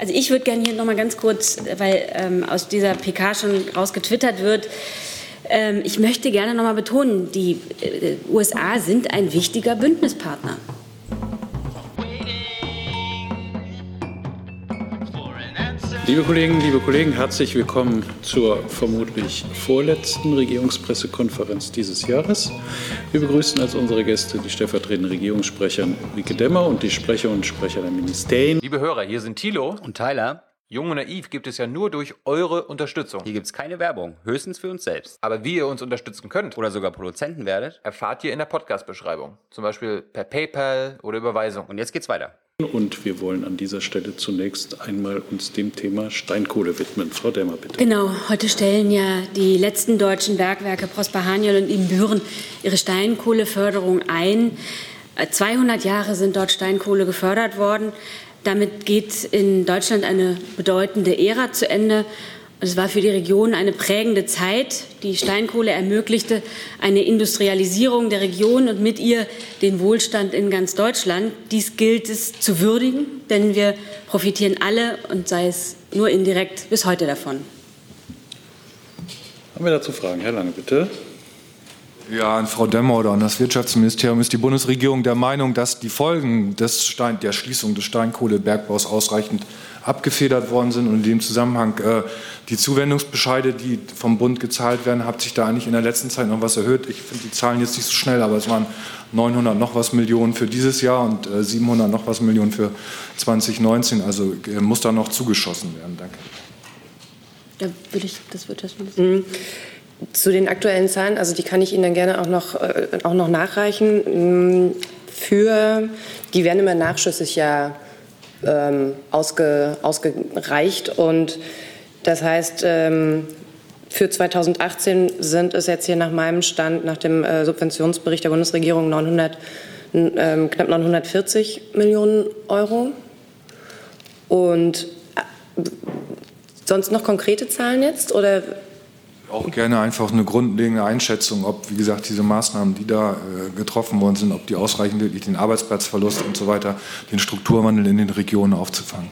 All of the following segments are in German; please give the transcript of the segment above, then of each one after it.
Also ich würde gerne hier noch mal ganz kurz, weil ähm, aus dieser PK schon rausgetwittert wird, ähm, ich möchte gerne noch mal betonen, die äh, USA sind ein wichtiger Bündnispartner. Liebe Kolleginnen, liebe Kollegen, herzlich willkommen zur vermutlich vorletzten Regierungspressekonferenz dieses Jahres. Wir begrüßen als unsere Gäste die stellvertretende Regierungssprecherin Ulrike Demmer und die Sprecher und Sprecher der Ministerien. Liebe Hörer, hier sind Thilo und Tyler. Jung und Naiv gibt es ja nur durch eure Unterstützung. Hier gibt es keine Werbung, höchstens für uns selbst. Aber wie ihr uns unterstützen könnt oder sogar Produzenten werdet, erfahrt ihr in der Podcast-Beschreibung. Zum Beispiel per PayPal oder Überweisung. Und jetzt geht's weiter. Und wir wollen an dieser Stelle zunächst einmal uns dem Thema Steinkohle widmen. Frau Demmer, bitte. Genau, heute stellen ja die letzten deutschen Bergwerke Prosper Haniel und Ibüren ihre Steinkohleförderung ein. 200 Jahre sind dort Steinkohle gefördert worden. Damit geht in Deutschland eine bedeutende Ära zu Ende. Es war für die Region eine prägende Zeit. Die Steinkohle ermöglichte eine Industrialisierung der Region und mit ihr den Wohlstand in ganz Deutschland. Dies gilt es zu würdigen, denn wir profitieren alle und sei es nur indirekt bis heute davon. Haben wir dazu Fragen? Herr Lange, bitte. Ja, an Frau Demmer oder an das Wirtschaftsministerium ist die Bundesregierung der Meinung, dass die Folgen des Stein, der Schließung des Steinkohlebergbaus ausreichend abgefedert worden sind. Und in dem Zusammenhang äh, die Zuwendungsbescheide, die vom Bund gezahlt werden, hat sich da eigentlich in der letzten Zeit noch was erhöht. Ich finde die Zahlen jetzt nicht so schnell, aber es waren 900 noch was Millionen für dieses Jahr und äh, 700 noch was Millionen für 2019. Also äh, muss da noch zugeschossen werden. Danke. Da würde ich das Wirtschaftsministerium. Mhm. Zu den aktuellen Zahlen, also die kann ich Ihnen dann gerne auch noch, äh, auch noch nachreichen. Mm, für, die werden immer nachschüssig ja ähm, ausge, ausgereicht und das heißt, ähm, für 2018 sind es jetzt hier nach meinem Stand, nach dem äh, Subventionsbericht der Bundesregierung 900, ähm, knapp 940 Millionen Euro. Und äh, sonst noch konkrete Zahlen jetzt? Oder auch gerne einfach eine grundlegende Einschätzung, ob, wie gesagt, diese Maßnahmen, die da äh, getroffen worden sind, ob die ausreichen, wirklich den Arbeitsplatzverlust und so weiter, den Strukturwandel in den Regionen aufzufangen.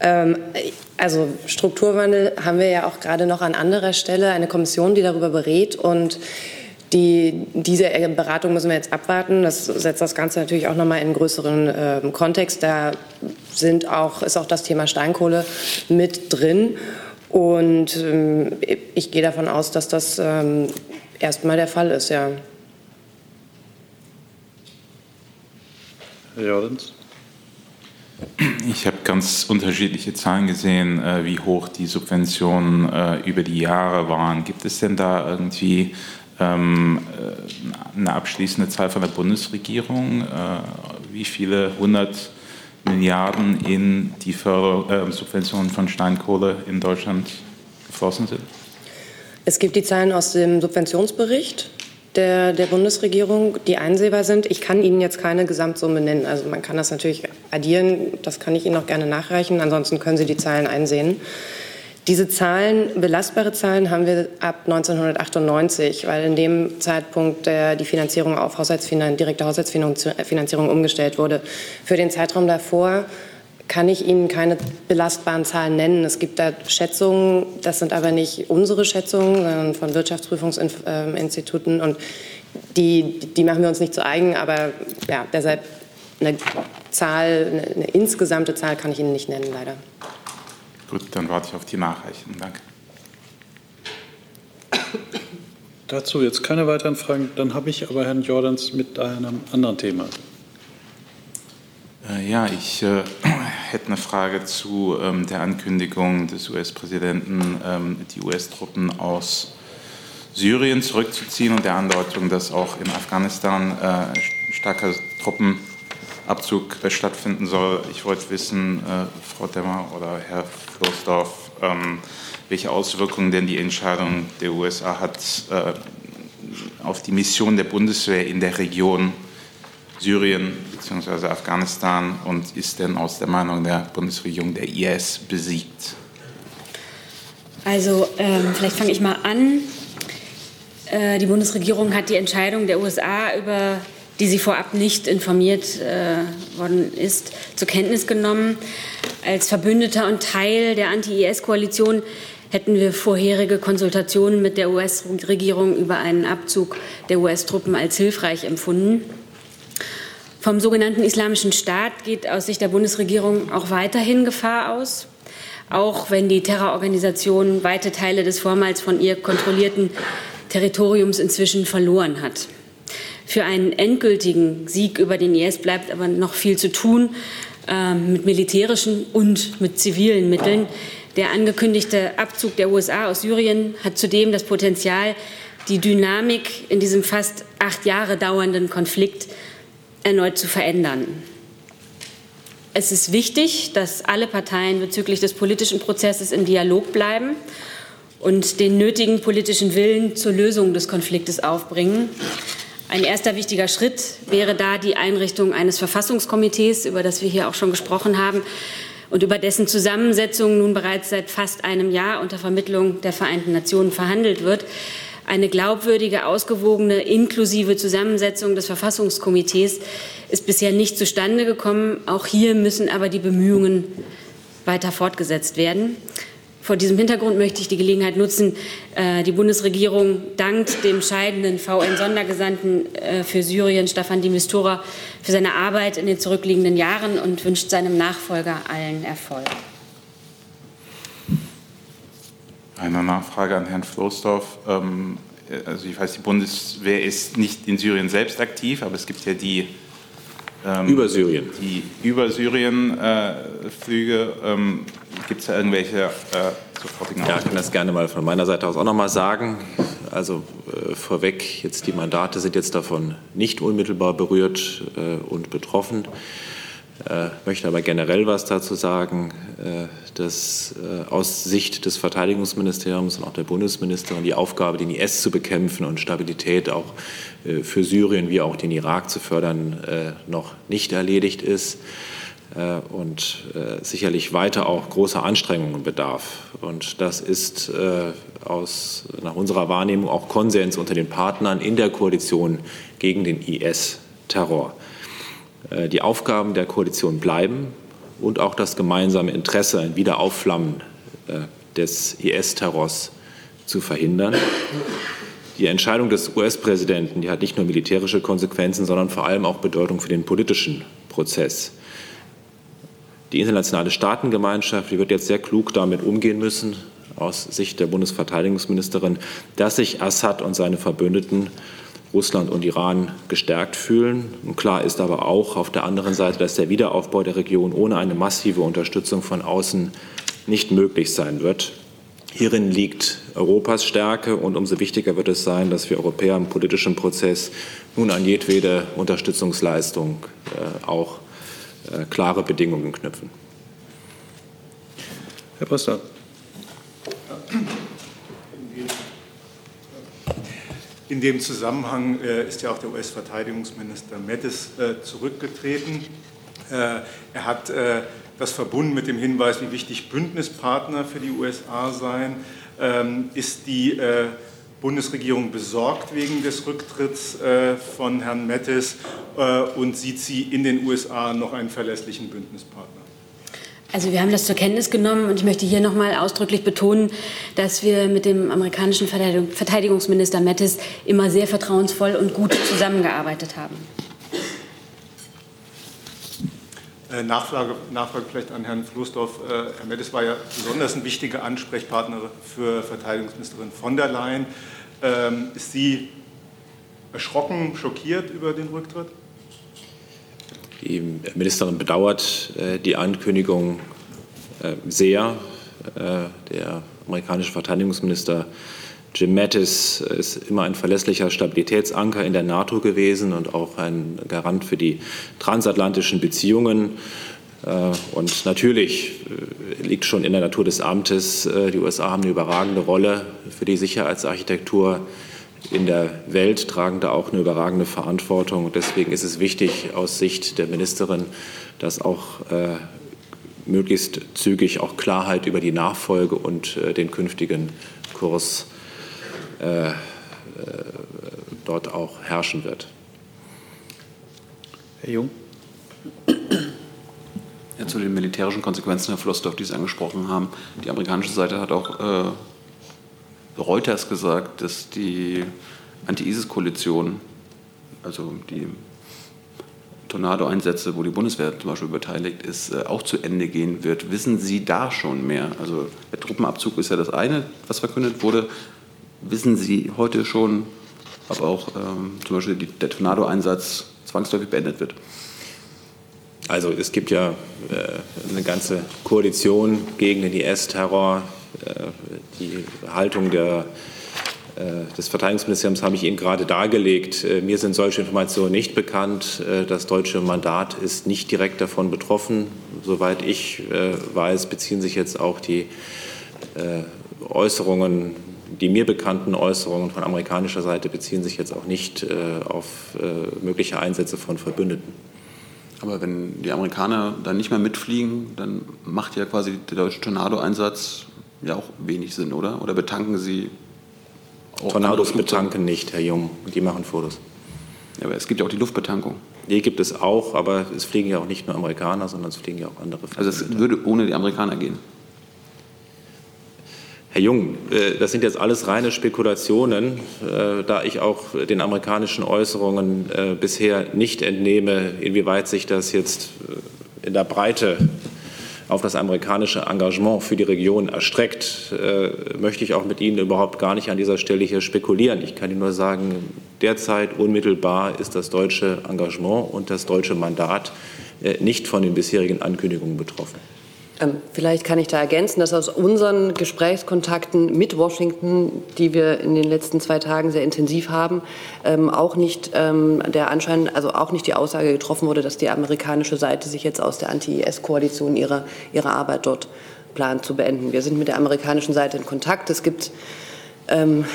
Ähm, also Strukturwandel haben wir ja auch gerade noch an anderer Stelle eine Kommission, die darüber berät und die, diese Beratung müssen wir jetzt abwarten. Das setzt das Ganze natürlich auch nochmal in einen größeren äh, Kontext. Da sind auch, ist auch das Thema Steinkohle mit drin. Und ähm, ich gehe davon aus, dass das ähm, erstmal der Fall ist, ja. Herr Jordans. Ich habe ganz unterschiedliche Zahlen gesehen, äh, wie hoch die Subventionen äh, über die Jahre waren. Gibt es denn da irgendwie ähm, äh, eine abschließende Zahl von der Bundesregierung, äh, wie viele hundert Milliarden in die Förder äh, Subventionen von Steinkohle in Deutschland geflossen sind? Es gibt die Zahlen aus dem Subventionsbericht der, der Bundesregierung, die einsehbar sind. Ich kann Ihnen jetzt keine Gesamtsumme nennen. Also man kann das natürlich addieren, das kann ich Ihnen auch gerne nachreichen. Ansonsten können Sie die Zahlen einsehen. Diese Zahlen, belastbare Zahlen, haben wir ab 1998, weil in dem Zeitpunkt der, die Finanzierung auf Haushaltsfinan direkte Haushaltsfinanzierung umgestellt wurde. Für den Zeitraum davor kann ich Ihnen keine belastbaren Zahlen nennen. Es gibt da Schätzungen, das sind aber nicht unsere Schätzungen, sondern von Wirtschaftsprüfungsinstituten und die, die machen wir uns nicht zu eigen, aber ja, deshalb eine Zahl, eine, eine insgesamte Zahl kann ich Ihnen nicht nennen, leider. Gut, dann warte ich auf die Nachreichung. Danke. Dazu jetzt keine weiteren Fragen. Dann habe ich aber Herrn Jordans mit einem anderen Thema. Äh, ja, ich äh, hätte eine Frage zu ähm, der Ankündigung des US-Präsidenten, ähm, die US-Truppen aus Syrien zurückzuziehen und der Andeutung, dass auch in Afghanistan äh, starke Truppen Abzug stattfinden soll. Ich wollte wissen, äh, Frau Demmer oder Herr Floßdorf, ähm, welche Auswirkungen denn die Entscheidung der USA hat äh, auf die Mission der Bundeswehr in der Region Syrien bzw. Afghanistan und ist denn aus der Meinung der Bundesregierung der IS besiegt? Also ähm, vielleicht fange ich mal an. Äh, die Bundesregierung hat die Entscheidung der USA über die sie vorab nicht informiert äh, worden ist, zur Kenntnis genommen. Als Verbündeter und Teil der Anti-IS-Koalition hätten wir vorherige Konsultationen mit der US-Regierung über einen Abzug der US-Truppen als hilfreich empfunden. Vom sogenannten Islamischen Staat geht aus Sicht der Bundesregierung auch weiterhin Gefahr aus, auch wenn die Terrororganisation weite Teile des vormals von ihr kontrollierten Territoriums inzwischen verloren hat. Für einen endgültigen Sieg über den IS bleibt aber noch viel zu tun, äh, mit militärischen und mit zivilen Mitteln. Der angekündigte Abzug der USA aus Syrien hat zudem das Potenzial, die Dynamik in diesem fast acht Jahre dauernden Konflikt erneut zu verändern. Es ist wichtig, dass alle Parteien bezüglich des politischen Prozesses im Dialog bleiben und den nötigen politischen Willen zur Lösung des Konfliktes aufbringen. Ein erster wichtiger Schritt wäre da die Einrichtung eines Verfassungskomitees, über das wir hier auch schon gesprochen haben und über dessen Zusammensetzung nun bereits seit fast einem Jahr unter Vermittlung der Vereinten Nationen verhandelt wird. Eine glaubwürdige, ausgewogene, inklusive Zusammensetzung des Verfassungskomitees ist bisher nicht zustande gekommen. Auch hier müssen aber die Bemühungen weiter fortgesetzt werden. Vor diesem Hintergrund möchte ich die Gelegenheit nutzen, äh, die Bundesregierung dankt dem scheidenden VN-Sondergesandten äh, für Syrien, Staffan de Mistura, für seine Arbeit in den zurückliegenden Jahren und wünscht seinem Nachfolger allen Erfolg. Eine Nachfrage an Herrn Floßdorf. Ähm, also ich weiß, die Bundeswehr ist nicht in Syrien selbst aktiv, aber es gibt ja die ähm, über Syrien. Die über Syrien-Flüge, äh, ähm, gibt es da irgendwelche äh, sofortigen Ja, ich kann das gerne mal von meiner Seite aus auch noch mal sagen. Also äh, vorweg, jetzt die Mandate sind jetzt davon nicht unmittelbar berührt äh, und betroffen. Äh, möchte aber generell was dazu sagen, äh, dass äh, aus Sicht des Verteidigungsministeriums und auch der Bundesministerin die Aufgabe, den IS zu bekämpfen und Stabilität auch für Syrien wie auch den Irak zu fördern, noch nicht erledigt ist und sicherlich weiter auch großer Anstrengungen bedarf. Und das ist aus, nach unserer Wahrnehmung auch Konsens unter den Partnern in der Koalition gegen den IS-Terror. Äh, die Aufgaben der Koalition bleiben und auch das gemeinsame Interesse, ein Wiederaufflammen äh, des IS-Terrors zu verhindern. Die Entscheidung des US-Präsidenten, die hat nicht nur militärische Konsequenzen, sondern vor allem auch Bedeutung für den politischen Prozess. Die internationale Staatengemeinschaft, die wird jetzt sehr klug damit umgehen müssen, aus Sicht der Bundesverteidigungsministerin, dass sich Assad und seine Verbündeten Russland und Iran gestärkt fühlen. Und klar ist aber auch auf der anderen Seite, dass der Wiederaufbau der Region ohne eine massive Unterstützung von außen nicht möglich sein wird. Hierin liegt Europas Stärke und umso wichtiger wird es sein, dass wir Europäer im politischen Prozess nun an jedwede Unterstützungsleistung äh, auch äh, klare Bedingungen knüpfen. Herr Pastor. In dem Zusammenhang äh, ist ja auch der US-Verteidigungsminister Mattis äh, zurückgetreten. Äh, er hat das verbunden mit dem Hinweis, wie wichtig Bündnispartner für die USA seien. Ähm, ist die Bundesregierung besorgt wegen des Rücktritts von Herrn Mattis und sieht sie in den USA noch einen verlässlichen Bündnispartner? Also wir haben das zur Kenntnis genommen und ich möchte hier noch mal ausdrücklich betonen, dass wir mit dem amerikanischen Verteidigungsminister Mattis immer sehr vertrauensvoll und gut zusammengearbeitet haben. Äh, Nachfrage, Nachfrage vielleicht an Herrn Floßdorf. Äh, Herr Mattis war ja besonders ein wichtiger Ansprechpartner für Verteidigungsministerin von der Leyen. Ähm, ist sie erschrocken, schockiert über den Rücktritt? Die Ministerin bedauert äh, die Ankündigung äh, sehr. Äh, der amerikanische Verteidigungsminister Jim Mattis ist immer ein verlässlicher Stabilitätsanker in der NATO gewesen und auch ein Garant für die transatlantischen Beziehungen. Und natürlich liegt schon in der Natur des Amtes, die USA haben eine überragende Rolle für die Sicherheitsarchitektur in der Welt tragen da auch eine überragende Verantwortung. deswegen ist es wichtig aus Sicht der Ministerin, dass auch äh, möglichst zügig auch Klarheit über die Nachfolge und äh, den künftigen Kurs äh, äh dort auch herrschen wird. Herr Jung. Ja, zu den militärischen Konsequenzen, Herr Flossdorf, die Sie angesprochen haben. Die amerikanische Seite hat auch äh, Reuters gesagt, dass die Anti-ISIS-Koalition, also die Tornado-Einsätze, wo die Bundeswehr zum Beispiel beteiligt ist, äh, auch zu Ende gehen wird. Wissen Sie da schon mehr? Also der Truppenabzug ist ja das eine, was verkündet wurde. Wissen Sie heute schon, ob auch ähm, zum Beispiel die, der Tornado-Einsatz zwangsläufig beendet wird? Also es gibt ja äh, eine ganze Koalition gegen den IS-Terror. Äh, die Haltung der, äh, des Verteidigungsministeriums habe ich Ihnen gerade dargelegt. Äh, mir sind solche Informationen nicht bekannt. Das deutsche Mandat ist nicht direkt davon betroffen. Soweit ich weiß, beziehen sich jetzt auch die Äußerungen die mir bekannten Äußerungen von amerikanischer Seite beziehen sich jetzt auch nicht auf mögliche Einsätze von Verbündeten. Aber wenn die Amerikaner dann nicht mehr mitfliegen, dann macht ja quasi der deutsche Tornado-Einsatz ja auch wenig Sinn, oder? Oder betanken Sie auch Tornados betanken nicht, Herr Jung. Die machen Fotos. Ja, aber es gibt ja auch die Luftbetankung. Die gibt es auch, aber es fliegen ja auch nicht nur Amerikaner, sondern es fliegen ja auch andere. Also es würde ohne die Amerikaner gehen. Herr Jung, äh, das sind jetzt alles reine Spekulationen, äh, da ich auch den amerikanischen Äußerungen äh, bisher nicht entnehme, inwieweit sich das jetzt in der Breite auf das amerikanische Engagement für die Region erstreckt, möchte ich auch mit Ihnen überhaupt gar nicht an dieser Stelle hier spekulieren. Ich kann Ihnen nur sagen, derzeit unmittelbar ist das deutsche Engagement und das deutsche Mandat nicht von den bisherigen Ankündigungen betroffen. Ähm, vielleicht kann ich da ergänzen, dass aus unseren Gesprächskontakten mit Washington, die wir in den letzten zwei Tagen sehr intensiv haben, ähm, auch nicht ähm, der Anschein, also auch nicht die Aussage getroffen wurde, dass die amerikanische Seite sich jetzt aus der Anti-IS-Koalition ihre, ihre Arbeit dort plant zu beenden. Wir sind mit der amerikanischen Seite in Kontakt. Es gibt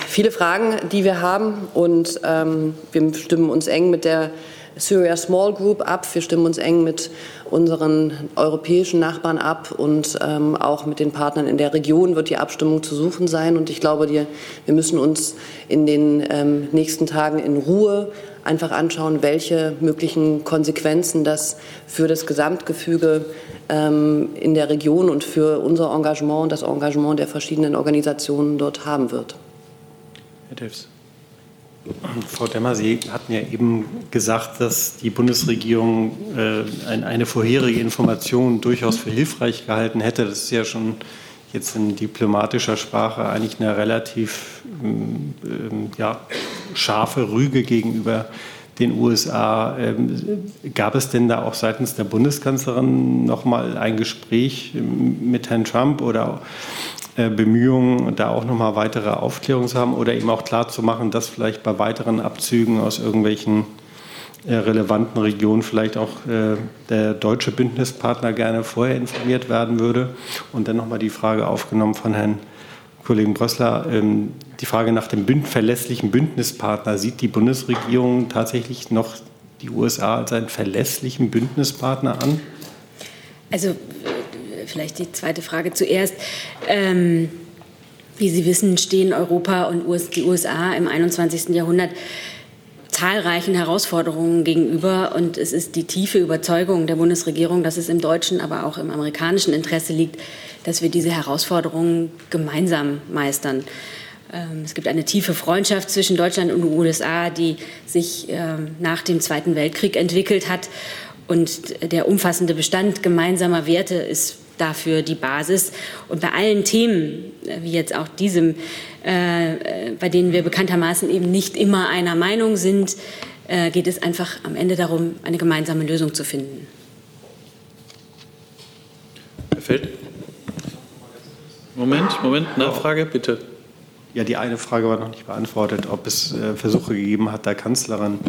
viele Fragen, die wir haben und wir stimmen uns eng mit der Syria Small Group ab. Wir stimmen uns eng mit unseren europäischen Nachbarn ab und ähm, auch mit den Partnern in der Region wird die Abstimmung zu suchen sein. Und ich glaube, wir, wir müssen uns in den ähm, nächsten Tagen in Ruhe einfach anschauen, welche möglichen Konsequenzen das für das Gesamtgefüge ähm, in der Region und für unser Engagement und das Engagement der verschiedenen Organisationen dort haben wird. Herr Delfs. Frau Demmer, Sie hatten ja eben gesagt, dass die Bundesregierung äh, eine vorherige Information durchaus für hilfreich gehalten hätte. Das ist ja schon jetzt in diplomatischer Sprache eigentlich eine relativ ähm, ähm, ja, scharfe Rüge gegenüber den USA. Ähm, gab es denn da auch seitens der Bundeskanzlerin noch mal ein Gespräch mit Herrn Trump oder Bemühungen, da auch nochmal weitere Aufklärung zu haben oder eben auch klar zu machen, dass vielleicht bei weiteren Abzügen aus irgendwelchen äh, relevanten Regionen vielleicht auch äh, der deutsche Bündnispartner gerne vorher informiert werden würde. Und dann nochmal die Frage aufgenommen von Herrn Kollegen Brössler, ähm, die Frage nach dem verlässlichen Bündnispartner. Sieht die Bundesregierung tatsächlich noch die USA als einen verlässlichen Bündnispartner an? Also vielleicht die zweite Frage zuerst. Ähm, wie Sie wissen, stehen Europa und die USA im 21. Jahrhundert zahlreichen Herausforderungen gegenüber. Und es ist die tiefe Überzeugung der Bundesregierung, dass es im deutschen, aber auch im amerikanischen Interesse liegt, dass wir diese Herausforderungen gemeinsam meistern. Ähm, es gibt eine tiefe Freundschaft zwischen Deutschland und den USA, die sich ähm, nach dem Zweiten Weltkrieg entwickelt hat. Und der umfassende Bestand gemeinsamer Werte ist dafür die Basis. Und bei allen Themen, äh, wie jetzt auch diesem, äh, äh, bei denen wir bekanntermaßen eben nicht immer einer Meinung sind, äh, geht es einfach am Ende darum, eine gemeinsame Lösung zu finden. Herr Feld? Moment, Moment, Nachfrage, bitte. Ja, die eine Frage war noch nicht beantwortet, ob es äh, Versuche gegeben hat, der Kanzlerin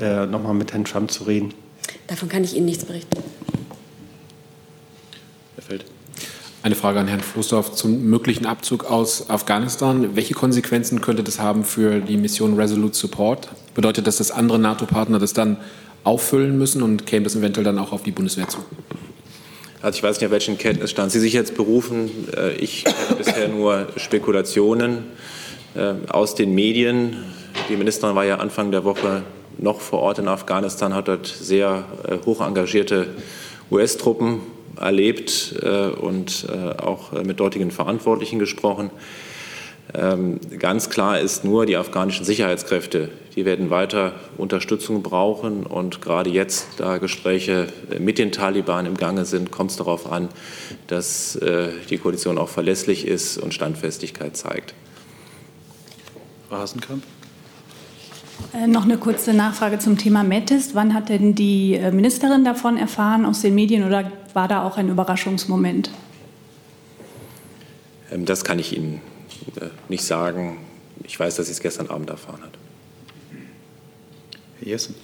äh, noch mal mit Herrn Trump zu reden. Davon kann ich Ihnen nichts berichten. Feld. Eine Frage an Herrn Floßdorf zum möglichen Abzug aus Afghanistan. Welche Konsequenzen könnte das haben für die Mission Resolute Support? Bedeutet das, dass andere NATO-Partner das dann auffüllen müssen und käme das eventuell dann auch auf die Bundeswehr zu? Also ich weiß nicht, auf welchen Kenntnisstand Sie sich jetzt berufen. Äh, ich kenne bisher nur Spekulationen äh, aus den Medien. Die Ministerin war ja Anfang der Woche noch vor Ort in Afghanistan, hat dort sehr äh, hoch engagierte US-Truppen erlebt äh, und äh, auch mit dortigen Verantwortlichen gesprochen. Ähm, ganz klar ist nur, die afghanischen Sicherheitskräfte, die werden weiter Unterstützung brauchen. Und gerade jetzt, da Gespräche mit den Taliban im Gange sind, kommt es darauf an, dass die Koalition auch verlässlich ist und Standfestigkeit zeigt. Frau Hasenkamp. Äh, noch eine kurze Nachfrage zum Thema Mettist. Wann hat denn die äh, Ministerin davon erfahren aus den Medien oder war da auch ein Überraschungsmoment? Ähm, das kann ich Ihnen äh, nicht sagen. Ich weiß, dass sie es gestern Abend erfahren hat. Herr Jessen.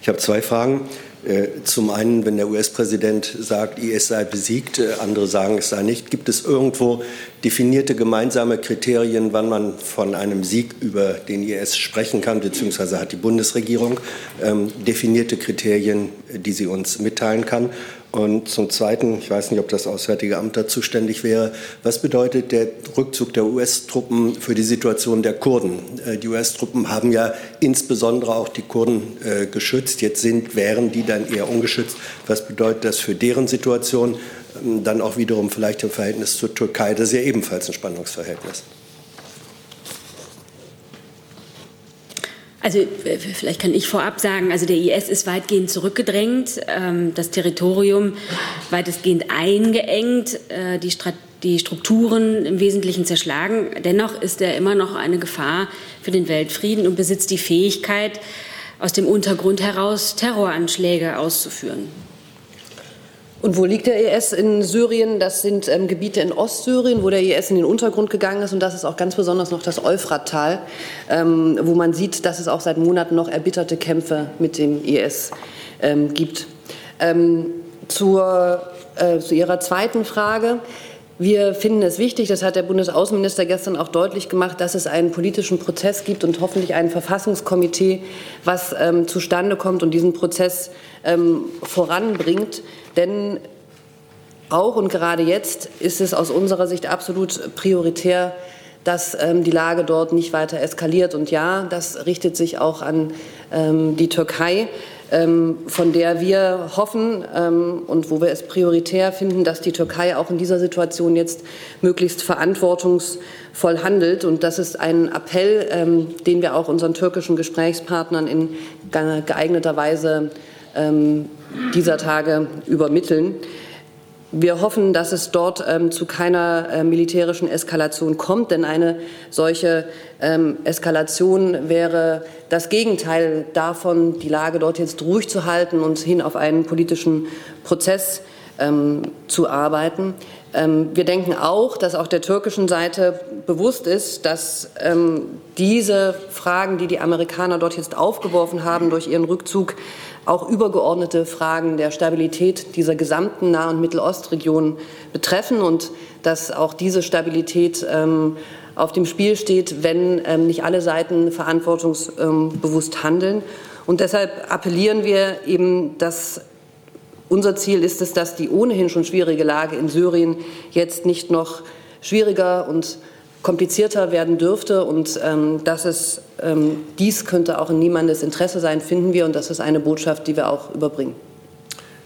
Ich habe zwei Fragen. Äh, zum einen, wenn der US-Präsident sagt, IS sei besiegt, äh, andere sagen, es sei nicht, gibt es irgendwo definierte gemeinsame Kriterien, wann man von einem Sieg über den IS sprechen kann, beziehungsweise hat die Bundesregierung ähm, definierte Kriterien, die sie uns mitteilen kann? Und zum Zweiten, ich weiß nicht, ob das Auswärtige Amt da zuständig wäre, was bedeutet der Rückzug der US-Truppen für die Situation der Kurden? Äh, die US-Truppen haben ja insbesondere auch die Kurden äh, geschützt. Jetzt sind, wären die dann eher ungeschützt. Was bedeutet das für deren Situation? Ähm, dann auch wiederum vielleicht im Verhältnis zur Türkei. Das ist ja ebenfalls ein Spannungsverhältnis. Also vielleicht kann ich vorab sagen, also der IS ist weitgehend zurückgedrängt, ähm, das Territorium weitestgehend eingeengt, äh, die, die Strukturen im Wesentlichen zerschlagen. Dennoch ist er immer noch eine Gefahr für den Weltfrieden und besitzt die Fähigkeit, aus dem Untergrund heraus Terroranschläge auszuführen. Und wo liegt der IS in Syrien? Das sind ähm, Gebiete in Ostsyrien, wo der IS in den Untergrund gegangen ist. Und das ist auch ganz besonders noch das Euphrattal, ähm, wo man sieht, dass es auch seit Monaten noch erbitterte Kämpfe mit dem IS ähm, gibt. Ähm, zur, äh, zu Ihrer zweiten Frage. Wir finden es wichtig, das hat der Bundesaußenminister gestern auch deutlich gemacht, dass es einen politischen Prozess gibt und hoffentlich ein Verfassungskomitee, was ähm, zustande kommt und diesen Prozess ähm, voranbringt. Denn auch und gerade jetzt ist es aus unserer Sicht absolut prioritär, dass ähm, die Lage dort nicht weiter eskaliert. Und ja, das richtet sich auch an ähm, die Türkei, ähm, von der wir hoffen ähm, und wo wir es prioritär finden, dass die Türkei auch in dieser Situation jetzt möglichst verantwortungsvoll handelt. Und das ist ein Appell, ähm, den wir auch unseren türkischen Gesprächspartnern in geeigneter Weise dieser Tage übermitteln. Wir hoffen, dass es dort ähm, zu keiner äh, militärischen Eskalation kommt, denn eine solche ähm, Eskalation wäre das Gegenteil davon, die Lage dort jetzt ruhig zu halten und hin auf einen politischen Prozess ähm, zu arbeiten. Ähm, wir denken auch, dass auch der türkischen Seite bewusst ist, dass ähm, diese Fragen, die die Amerikaner dort jetzt aufgeworfen haben durch ihren Rückzug, auch übergeordnete Fragen der Stabilität dieser gesamten Nah- und Mittelostregion betreffen und dass auch diese Stabilität ähm, auf dem Spiel steht, wenn ähm, nicht alle Seiten verantwortungsbewusst handeln. Und deshalb appellieren wir eben, dass unser Ziel ist es, dass die ohnehin schon schwierige Lage in Syrien jetzt nicht noch schwieriger und komplizierter werden dürfte und ähm, dass es ähm, dies könnte auch in niemandes Interesse sein, finden wir und das ist eine Botschaft, die wir auch überbringen.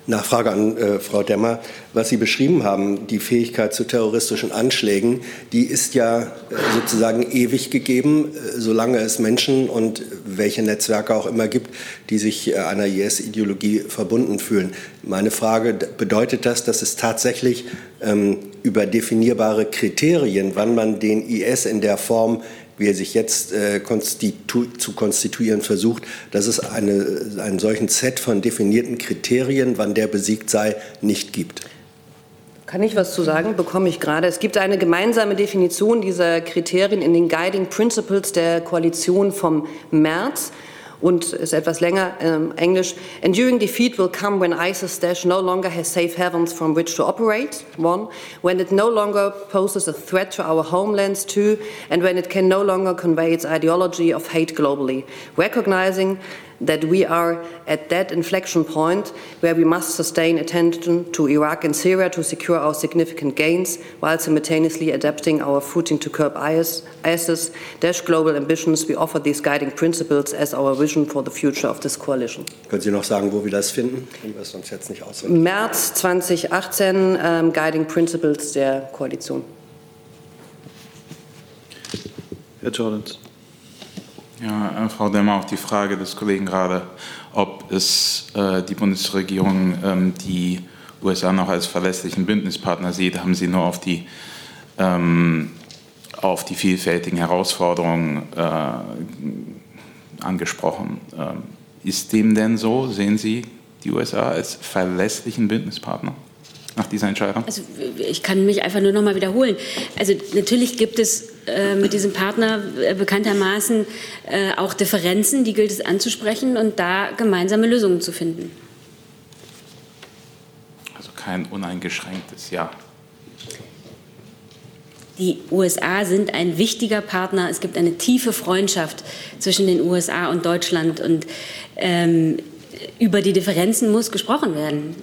Nachfrage an äh, Frau Demmer. Was Sie beschrieben haben, die Fähigkeit zu terroristischen Anschlägen, die ist ja äh, sozusagen ewig gegeben, äh, solange es Menschen und welche Netzwerke auch immer gibt, die sich äh, einer IS-Ideologie verbunden fühlen. Meine Frage, bedeutet das, dass es tatsächlich ähm, über definierbare Kriterien, wann man den IS in der Form wie er sich jetzt äh, konstitu zu konstituieren versucht, dass es eine, einen solchen Set von definierten Kriterien, wann der besiegt sei, nicht gibt. Kann ich was zu sagen? Bekomme ich gerade. Es gibt eine gemeinsame Definition dieser Kriterien in den Guiding Principles der Koalition vom März und ist etwas länger ähm, Englisch. Enduring defeat will come when ISIS Daesh no longer has safe havens from which to operate, one, when it no longer poses a threat to our homelands, two, and when it can no longer convey its ideology of hate globally. Recognizing that we are at that inflection point where we must sustain attention to Iraq and Syria to secure our significant gains while simultaneously adapting our footing to curb ISIS, dash global ambitions. We offer these guiding principles as our vision for the future of this coalition. Können Sie noch sagen, wo wir das finden? Können wir es uns jetzt nicht auswendig? März 2018, ähm, Guiding Principles der Koalition. Herr Jordans. Ja, äh, Frau Demmer, auf die Frage des Kollegen gerade, ob es äh, die Bundesregierung ähm, die USA noch als verlässlichen Bündnispartner sieht, haben Sie nur auf die, ähm, auf die vielfältigen Herausforderungen äh, angesprochen. Ähm, ist dem denn so? Sehen Sie die USA als verlässlichen Bündnispartner? nach dieser Entscheidung? Also ich kann mich einfach nur noch mal wiederholen. Also natürlich gibt es äh, mit diesem Partner äh, bekanntermaßen äh, auch Differenzen, die gilt es anzusprechen und da gemeinsame Lösungen zu finden. Also kein uneingeschränktes Ja. Die USA sind ein wichtiger Partner. Es gibt eine tiefe Freundschaft zwischen den USA und Deutschland und ähm, über die Differenzen muss gesprochen werden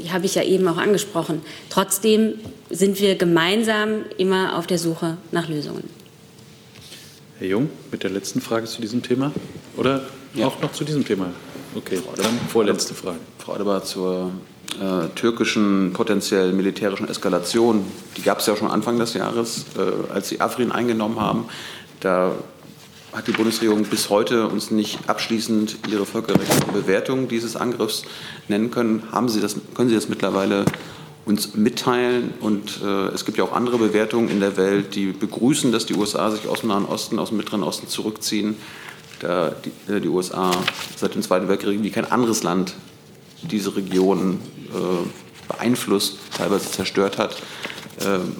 die habe ich ja eben auch angesprochen. Trotzdem sind wir gemeinsam immer auf der Suche nach Lösungen. Herr Jung, mit der letzten Frage zu diesem Thema? Oder ja. auch noch zu diesem Thema? Okay, dann vorletzte Frage. Frau Adebar zur äh, türkischen potenziell militärischen Eskalation. Die gab es ja schon Anfang des Jahres, äh, als sie Afrin eingenommen haben. Da hat die Bundesregierung bis heute uns nicht abschließend ihre völkerrechtliche Bewertung dieses Angriffs nennen können. Haben Sie das, können Sie das mittlerweile uns mitteilen? Und äh, es gibt ja auch andere Bewertungen in der Welt, die begrüßen, dass die USA sich aus dem Nahen Osten, aus dem Mittleren Osten zurückziehen, da die, äh, die USA seit dem Zweiten Weltkrieg wie kein anderes Land diese Region äh, beeinflusst, teilweise zerstört hat. Ähm,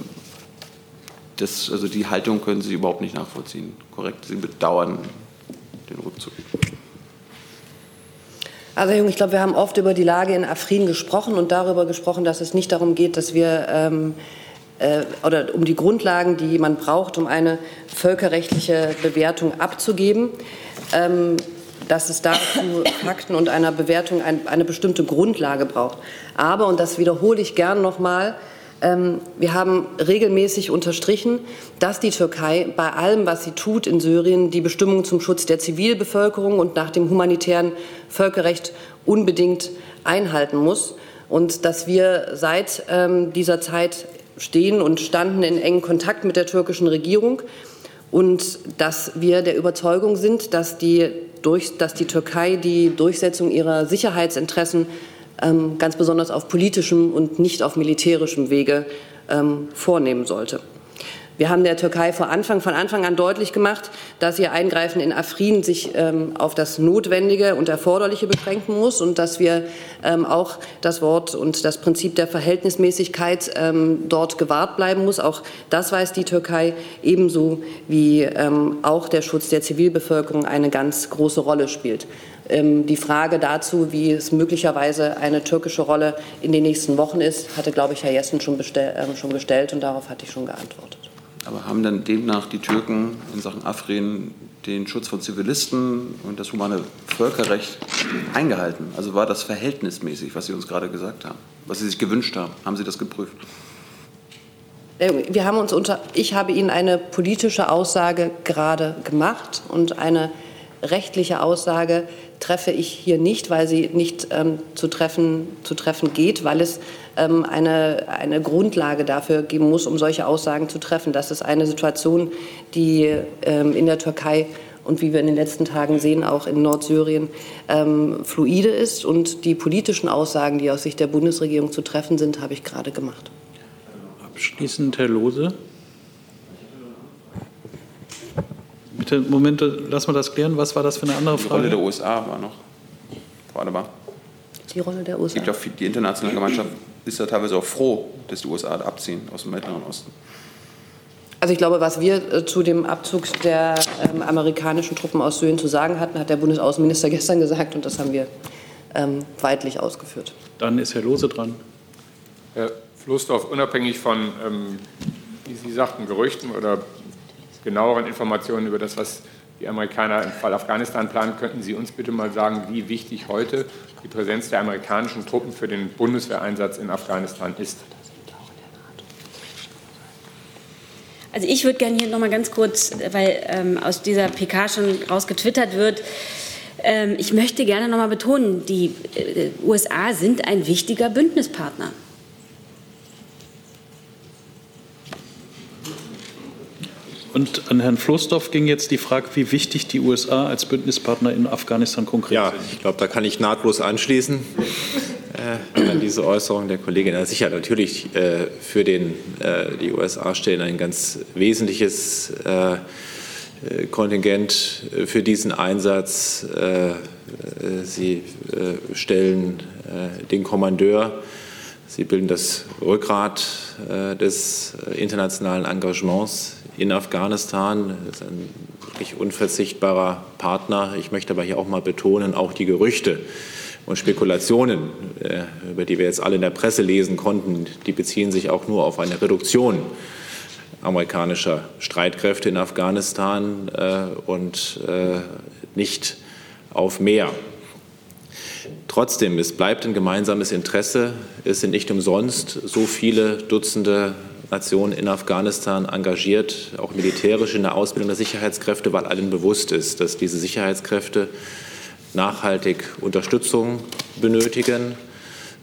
das, also die Haltung können Sie überhaupt nicht nachvollziehen. Korrekt? Sie bedauern den Rückzug. Also Jung, ich glaube, wir haben oft über die Lage in Afrin gesprochen und darüber gesprochen, dass es nicht darum geht, dass wir ähm, äh, oder um die Grundlagen, die man braucht, um eine völkerrechtliche Bewertung abzugeben. Ähm, dass es dazu Fakten und einer Bewertung ein, eine bestimmte Grundlage braucht. Aber, und das wiederhole ich gern nochmal, wir haben regelmäßig unterstrichen, dass die Türkei bei allem, was sie tut in Syrien, die Bestimmungen zum Schutz der Zivilbevölkerung und nach dem humanitären Völkerrecht unbedingt einhalten muss. Und dass wir seit ähm, dieser Zeit stehen und standen in engem Kontakt mit der türkischen Regierung und dass wir der Überzeugung sind, dass die, durch, dass die Türkei die Durchsetzung ihrer Sicherheitsinteressen ähm, ganz besonders auf politischem und nicht auf militärischem Wege ähm, vornehmen sollte. Wir haben der Türkei vor Anfang, von Anfang an deutlich gemacht, dass ihr Eingreifen in Afrin sich ähm, auf das Notwendige und Erforderliche beschränken muss und dass wir ähm, auch das Wort und das Prinzip der Verhältnismäßigkeit ähm, dort gewahrt bleiben muss. Auch das weiß die Türkei ebenso wie ähm, auch der Schutz der Zivilbevölkerung eine ganz große Rolle spielt. Ähm, die Frage dazu, wie es möglicherweise eine türkische Rolle in den nächsten Wochen ist, hatte, glaube ich, Herr Jessen schon, äh, schon gestellt und darauf hatte ich schon geantwortet. Aber haben dann demnach die Türken in Sachen Afrin den Schutz von Zivilisten und das humane Völkerrecht eingehalten? Also war das verhältnismäßig, was Sie uns gerade gesagt haben, was Sie sich gewünscht haben? Haben Sie das geprüft? Äh, wir haben uns unter, ich habe Ihnen eine politische Aussage gerade gemacht und eine rechtliche Aussage treffe ich hier nicht, weil sie nicht ähm, zu, treffen, zu treffen geht, weil es ähm, eine, eine Grundlage dafür geben muss, um solche Aussagen zu treffen. Das ist eine Situation, die ähm, in der Türkei und wie wir in den letzten Tagen sehen, auch in Nordsyrien ähm, fluide ist. Und die politischen Aussagen, die aus Sicht der Bundesregierung zu treffen sind, habe ich gerade gemacht. Abschließend, Herr Lose. Bitte, Moment, lass mal das klären. Was war das für eine andere Frage? Die Rolle der USA war noch. Frau Adebar. Die Rolle der USA. Es gibt auch die internationale Gemeinschaft ist ja teilweise auch froh, dass die USA abziehen aus dem Mittleren Osten. Also ich glaube, was wir äh, zu dem Abzug der ähm, amerikanischen Truppen aus Syrien zu sagen hatten, hat der Bundesaußenminister gestern gesagt und das haben wir ähm, weitlich ausgeführt. Dann ist Herr Lose dran. Herr Floßdorf, unabhängig von, ähm, wie Sie sagten, Gerüchten oder genaueren Informationen über das, was die Amerikaner im Fall Afghanistan planen. Könnten Sie uns bitte mal sagen, wie wichtig heute die Präsenz der amerikanischen Truppen für den Bundeswehreinsatz in Afghanistan ist? Also ich würde gerne hier noch mal ganz kurz, weil ähm, aus dieser PK schon rausgetwittert wird, ähm, ich möchte gerne noch mal betonen, die äh, USA sind ein wichtiger Bündnispartner. Und an Herrn Floßdorf ging jetzt die Frage, wie wichtig die USA als Bündnispartner in Afghanistan konkret ja, sind. ich glaube, da kann ich nahtlos anschließen äh, an diese Äußerung der Kollegin. Ja, sicher, natürlich äh, für den, äh, die USA stellen ein ganz wesentliches äh, äh, Kontingent für diesen Einsatz. Äh, sie stellen den Kommandeur Sie bilden das Rückgrat des internationalen Engagements in Afghanistan. Das ist ein wirklich unverzichtbarer Partner. Ich möchte aber hier auch mal betonen, auch die Gerüchte und Spekulationen, äh, über die wir jetzt alle in der Presse lesen konnten, die beziehen sich auch nur auf eine Reduktion amerikanischer Streitkräfte in Afghanistan äh, und äh, nicht auf mehr. Trotzdem, es bleibt ein gemeinsames Interesse. Es sind nicht umsonst so viele Dutzende Nationen in Afghanistan engagiert, auch militärisch in der Ausbildung der Sicherheitskräfte, weil allen bewusst ist, dass diese Sicherheitskräfte nachhaltig Unterstützung benötigen.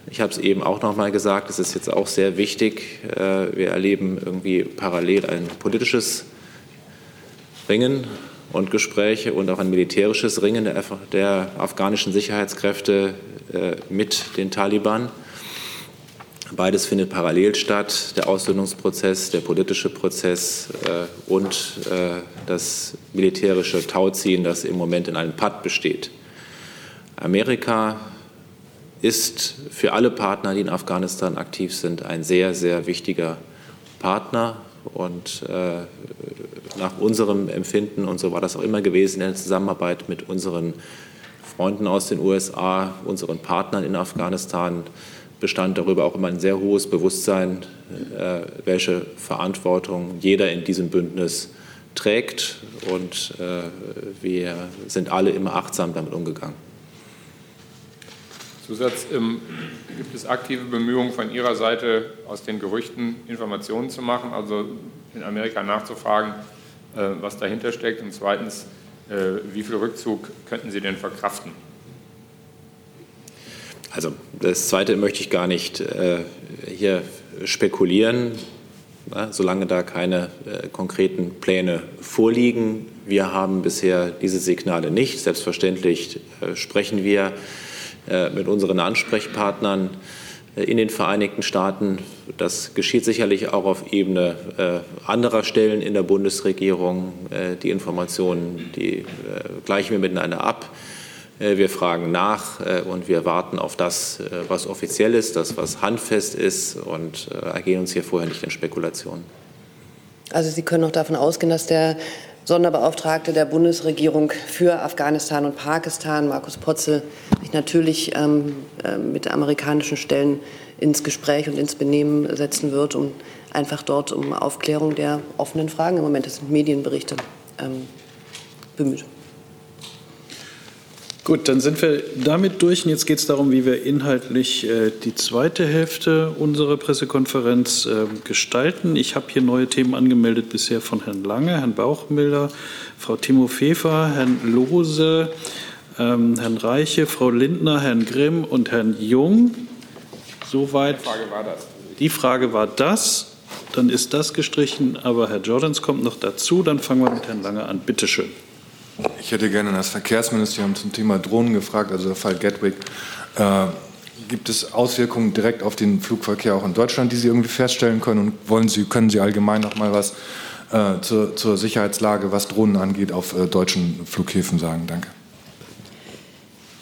Ich habe es eben auch noch mal gesagt, es ist jetzt auch sehr wichtig. Äh, wir erleben irgendwie parallel ein politisches Ringen und Gespräche und auch ein militärisches Ringen der, afghanischen Sicherheitskräfte äh, mit den Taliban. Beides findet parallel statt, der Aussöhnungsprozess, der politische Prozess äh, und äh, das militärische Tauziehen, das im Moment in einem Patt besteht. Amerika ist für alle Partner, die in Afghanistan aktiv sind, ein sehr, sehr wichtiger Partner. Und äh, nach unserem Empfinden, und so war das auch immer gewesen in der Zusammenarbeit mit unseren Freunden aus den USA, unseren Partnern in Afghanistan, bestand darüber auch immer ein sehr hohes Bewusstsein, äh, welche Verantwortung jeder in diesem Bündnis trägt. Und äh, wir sind alle immer achtsam damit umgegangen. Zusatz, ähm, gibt es aktive Bemühungen von Ihrer Seite, aus den Gerüchten Informationen zu machen, also in Amerika nachzufragen, äh, was dahinter steckt? Und zweitens, äh, wie viel Rückzug könnten Sie denn verkraften? Also das Zweite möchte ich gar nicht äh, hier spekulieren, na, solange da keine äh, konkreten Pläne vorliegen. Wir haben bisher diese Signale nicht. Selbstverständlich äh, sprechen wir äh, mit unseren Ansprechpartnern äh, in den Vereinigten Staaten. Das geschieht sicherlich auch auf Ebene äh, anderer Stellen in der Bundesregierung. Die Informationen, die gleichen wir miteinander ab. Äh, wir fragen nach äh, und wir warten auf das, äh, was offiziell ist, das, was handfest ist und ergehen uns hier vorher nicht in Spekulationen. Also Sie können auch davon ausgehen, dass der Sonderbeauftragte der Bundesregierung für Afghanistan und Pakistan, Markus Potzel, sich natürlich ähm, mit amerikanischen Stellen ins Gespräch und ins Benehmen setzen wird, um einfach dort um Aufklärung der offenen Fragen, im Moment das sind Medienberichte, ähm, bemüht. Gut, dann sind wir damit durch und jetzt geht es darum, wie wir inhaltlich äh, die zweite Hälfte unserer Pressekonferenz äh, gestalten. Ich habe hier neue Themen angemeldet, bisher von Herrn Lange, Herrn Bauchmiller, Frau Timo Fefer, Herrn Lohse, ähm, Herrn Reiche, Frau Lindner, Herrn Grimm und Herrn Jung. Soweit. Die Frage war das. Die Frage war das. Dann ist das gestrichen, aber Herr Jordans kommt noch dazu. Dann fangen wir mit Herrn Lange an. Bitte schön. Ich hätte gerne das Verkehrsministerium zum Thema Drohnen gefragt, also der Fall Gatwick. Äh, gibt es Auswirkungen direkt auf den Flugverkehr auch in Deutschland, die Sie irgendwie feststellen können? Und wollen Sie, können Sie allgemein noch mal was äh, zur, zur, Sicherheitslage, was Drohnen angeht, auf äh, deutschen Flughäfen sagen? Danke.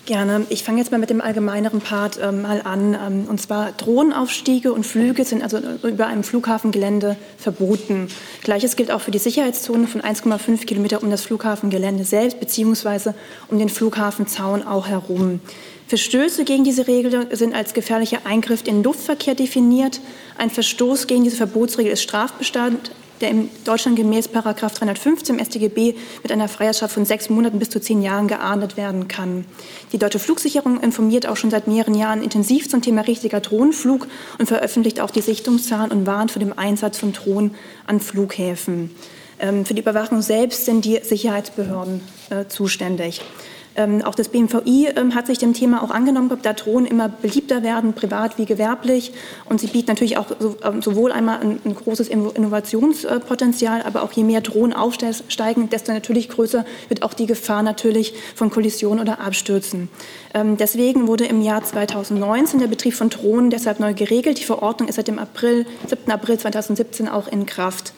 Gerne. Ich fange jetzt mal mit dem allgemeineren Part ähm, mal an. Ähm, und zwar Drohnenaufstiege und Flüge sind also über einem Flughafengelände verboten. Gleiches gilt auch für die Sicherheitszone von 1,5 Kilometer um das Flughafengelände selbst beziehungsweise um den Flughafenzaun auch herum. Verstöße gegen diese Regel sind als gefährlicher Eingriff in den Luftverkehr definiert. Ein Verstoß gegen diese Verbotsregel ist Strafbestand der in Deutschland gemäß Paragraph 315 StGB mit einer Freiheitsstrafe von sechs Monaten bis zu zehn Jahren geahndet werden kann. Die Deutsche Flugsicherung informiert auch schon seit mehreren Jahren intensiv zum Thema richtiger Drohnenflug und veröffentlicht auch die Sichtungszahlen und warnt vor dem Einsatz von Drohnen an Flughäfen. Ähm, für die Überwachung selbst sind die Sicherheitsbehörden äh, zuständig. Ähm, auch das BMVI ähm, hat sich dem Thema auch angenommen, da Drohnen immer beliebter werden, privat wie gewerblich. Und sie bieten natürlich auch so, ähm, sowohl einmal ein, ein, großes Innovationspotenzial, aber auch je mehr Drohnen aufsteigen, desto natürlich größer wird auch die Gefahr natürlich von Kollisionen oder Abstürzen. Ähm, deswegen wurde im Jahr 2019 der Betrieb von Drohnen deshalb neu geregelt. Die Verordnung ist seit dem April, 7. April 2017 auch in Kraft.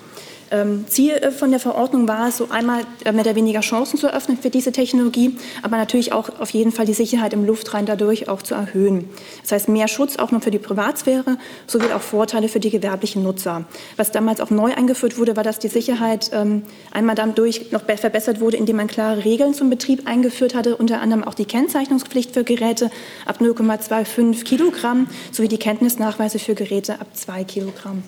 Ähm, Ziel äh, von der Verordnung war es, so einmal äh, mehr oder weniger Chancen zu eröffnen für diese Technologie, aber natürlich auch auf jeden Fall die Sicherheit im Luftraum dadurch auch zu erhöhen. Das heißt, mehr Schutz auch noch für die Privatsphäre sowie auch Vorteile für die gewerblichen Nutzer. Was damals auch neu eingeführt wurde, war, dass die Sicherheit ähm, einmal dadurch noch verbessert wurde, indem man klare Regeln zum Betrieb eingeführt hatte, unter anderem auch die Kennzeichnungspflicht für Geräte ab 0,25 Kilogramm sowie die Kenntnisnachweise für Geräte ab 2 Kilogramm.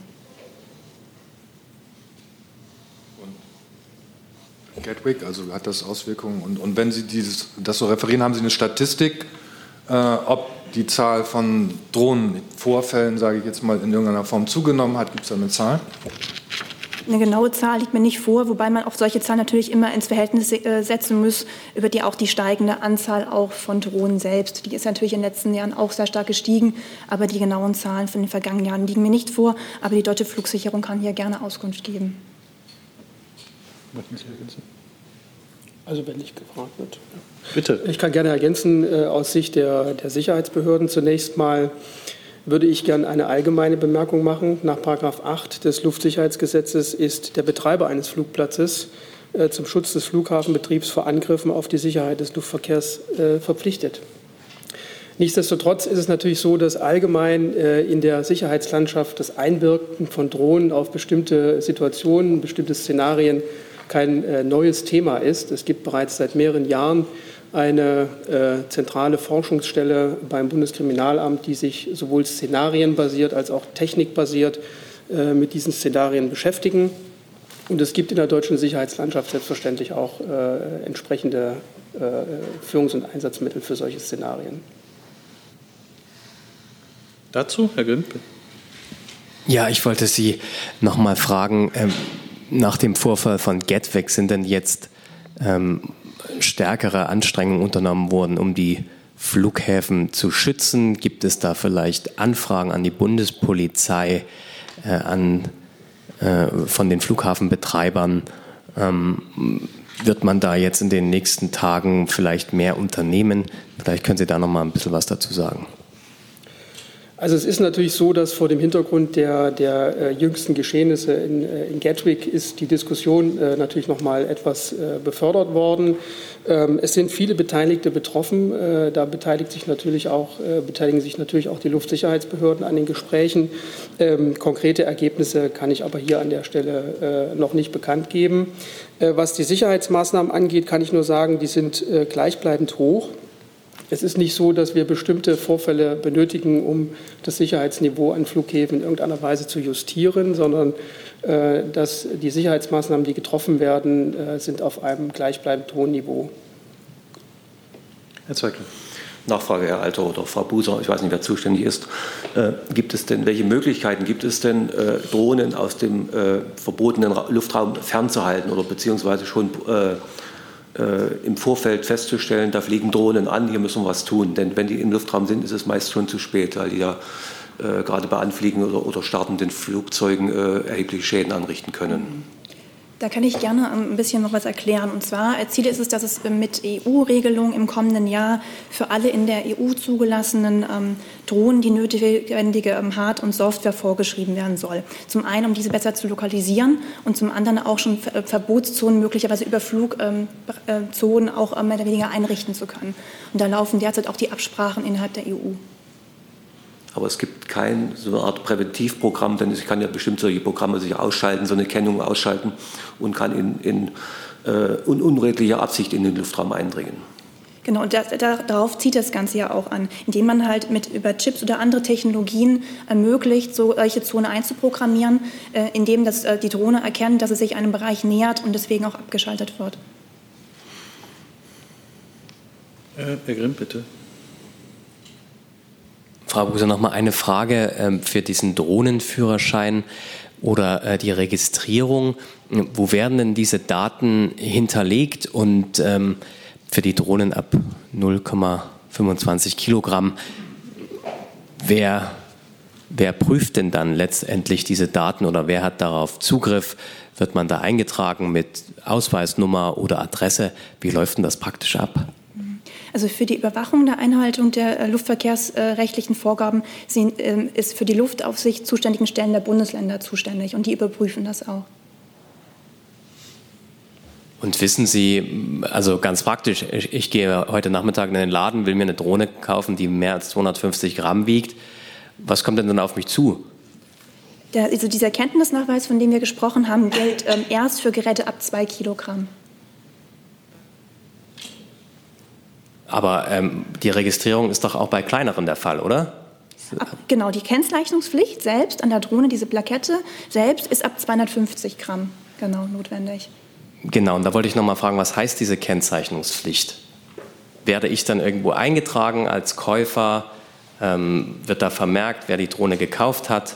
Gatwick, also hat das Auswirkungen? Und, und wenn Sie dieses, das so referieren, haben Sie eine Statistik, äh, ob die Zahl von Drohnenvorfällen, sage ich jetzt mal, in irgendeiner Form zugenommen hat? Gibt es da eine Zahl? Eine genaue Zahl liegt mir nicht vor, wobei man auch solche Zahlen natürlich immer ins Verhältnis äh, setzen muss, über die auch die steigende Anzahl auch von Drohnen selbst. Die ist natürlich in den letzten Jahren auch sehr stark gestiegen, aber die genauen Zahlen von den vergangenen Jahren liegen mir nicht vor. Aber die deutsche Flugsicherung kann hier gerne Auskunft geben. Möchten Sie ergänzen? Also wenn nicht gefragt wird. Bitte. Ich kann gerne ergänzen äh, aus Sicht der, der Sicherheitsbehörden. Zunächst mal würde ich gerne eine allgemeine Bemerkung machen. Nach 8 des Luftsicherheitsgesetzes ist der Betreiber eines Flugplatzes äh, zum Schutz des Flughafenbetriebs vor Angriffen auf die Sicherheit des Luftverkehrs äh, verpflichtet. Nichtsdestotrotz ist es natürlich so, dass allgemein in der Sicherheitslandschaft das Einwirken von Drohnen auf bestimmte Situationen, bestimmte Szenarien kein äh, neues Thema ist. Es gibt bereits seit mehreren Jahren eine äh, zentrale Forschungsstelle beim Bundeskriminalamt, die sich sowohl szenarienbasiert als auch technikbasiert äh, mit diesen Szenarien beschäftigen. Und es gibt in der deutschen Sicherheitslandschaft selbstverständlich auch äh, entsprechende äh, Führungs- und Einsatzmittel für solche Szenarien. Dazu, Herr Grimm. Ja, ich wollte Sie noch mal fragen, ähm, nach dem Vorfall von Gatwick sind denn jetzt ähm, stärkere Anstrengungen unternommen worden, um die Flughäfen zu schützen? Gibt es da vielleicht Anfragen an die Bundespolizei, äh, an, äh, von den Flughafenbetreibern? Ähm, wird man da jetzt in den nächsten Tagen vielleicht mehr unternehmen? Vielleicht können Sie da noch mal ein bisschen was dazu sagen. Also es ist natürlich so, dass vor dem Hintergrund der, der äh, jüngsten Geschehnisse in, äh, in, Gatwick ist die Diskussion äh, natürlich noch mal etwas äh, befördert worden. Ähm, es sind viele Beteiligte betroffen. Äh, da beteiligt sich natürlich auch, äh, beteiligen sich natürlich auch die Luftsicherheitsbehörden an den Gesprächen. Ähm, konkrete Ergebnisse kann ich aber hier an der Stelle noch nicht bekannt geben. was die Sicherheitsmaßnahmen angeht, kann ich nur sagen, die sind gleichbleibend hoch. Es ist nicht so, dass wir bestimmte Vorfälle benötigen, um das Sicherheitsniveau an Flughäfen in irgendeiner Weise zu justieren, sondern äh, dass die Sicherheitsmaßnahmen, die getroffen werden, äh, sind auf einem gleichbleibend hohen Niveau. Herr Zweigler. Nachfrage, Herr Alter oder Frau Buser, ich weiß nicht, wer zuständig ist. Äh, gibt es denn, welche Möglichkeiten gibt es denn, äh, Drohnen aus dem äh, verbotenen Luftraum fernzuhalten oder beziehungsweise schon äh, im Vorfeld festzustellen, da fliegen Drohnen an, hier müssen wir was tun. Denn wenn die im Luftraum sind, ist es meist schon zu spät, weil die ja äh, gerade bei Anfliegen oder, oder startenden Flugzeugen äh, erhebliche Schäden anrichten können. Da kann ich gerne ähm, ein bisschen noch was erklären. Und zwar, äh, Ziel ist es, dass es äh, mit EU-Regelung im kommenden Jahr für alle in der EU zugelassenen ähm, Drohnen die notwendige ähm, Hard- und Software vorgeschrieben werden soll. Zum einen, um diese besser zu lokalisieren und zum anderen auch schon Ver äh, Verbotszonen, möglicherweise Überflugzonen ähm, auch äh, mehr oder weniger einrichten zu können. Und da laufen derzeit auch die Absprachen innerhalb der EU. Aber es gibt kein so eine Art Präventivprogramm, denn ich kann ja bestimmt solche Programme sich ausschalten, so eine Kennung ausschalten und kann in, in, äh, unredlicher Absicht in den Luftraum eindringen. Genau, und da, da, darauf zieht das Ganze ja auch an, indem man halt mit über Chips oder andere Technologien ermöglicht, solche Zonen einzuprogrammieren, äh, indem das, äh, die Drohne erkennt, dass es sich einem Bereich nähert und deswegen auch abgeschaltet wird. Äh, Herr Grimm, bitte. Frau Buser, noch mal eine Frage ähm, für diesen Drohnenführerschein oder äh, die Registrierung. Wo werden denn diese Daten hinterlegt und ähm, für die Drohnen ab 0,25 Kilogramm. Wer, wer prüft denn dann letztendlich diese Daten oder wer hat darauf Zugriff? Wird man da eingetragen mit Ausweisnummer oder Adresse? Wie läuft denn das praktisch ab? Also für die Überwachung der Einhaltung der äh, luftverkehrsrechtlichen Vorgaben sind, ähm, ist für die Luftaufsicht zuständigen Stellen der Bundesländer zuständig und die überprüfen das auch. Und wissen Sie, also ganz praktisch, ich, ich, gehe heute Nachmittag in den Laden, will mir eine Drohne kaufen, die mehr als 250 Gramm wiegt. Was kommt denn dann auf mich zu? Der, also dieser Kenntnisnachweis, von dem wir gesprochen haben, gilt ähm, erst für Geräte ab 2 Kilogramm. Aber ähm, die Registrierung ist doch auch bei kleineren der Fall, oder? Ab, genau, die Kennzeichnungspflicht selbst an der Drohne, diese Plakette selbst, ist ab 250 Gramm genau notwendig. Genau, und da wollte ich noch mal fragen, was heißt diese Kennzeichnungspflicht? Werde ich dann irgendwo eingetragen als Käufer? Ähm, wird da vermerkt, wer die Drohne gekauft hat?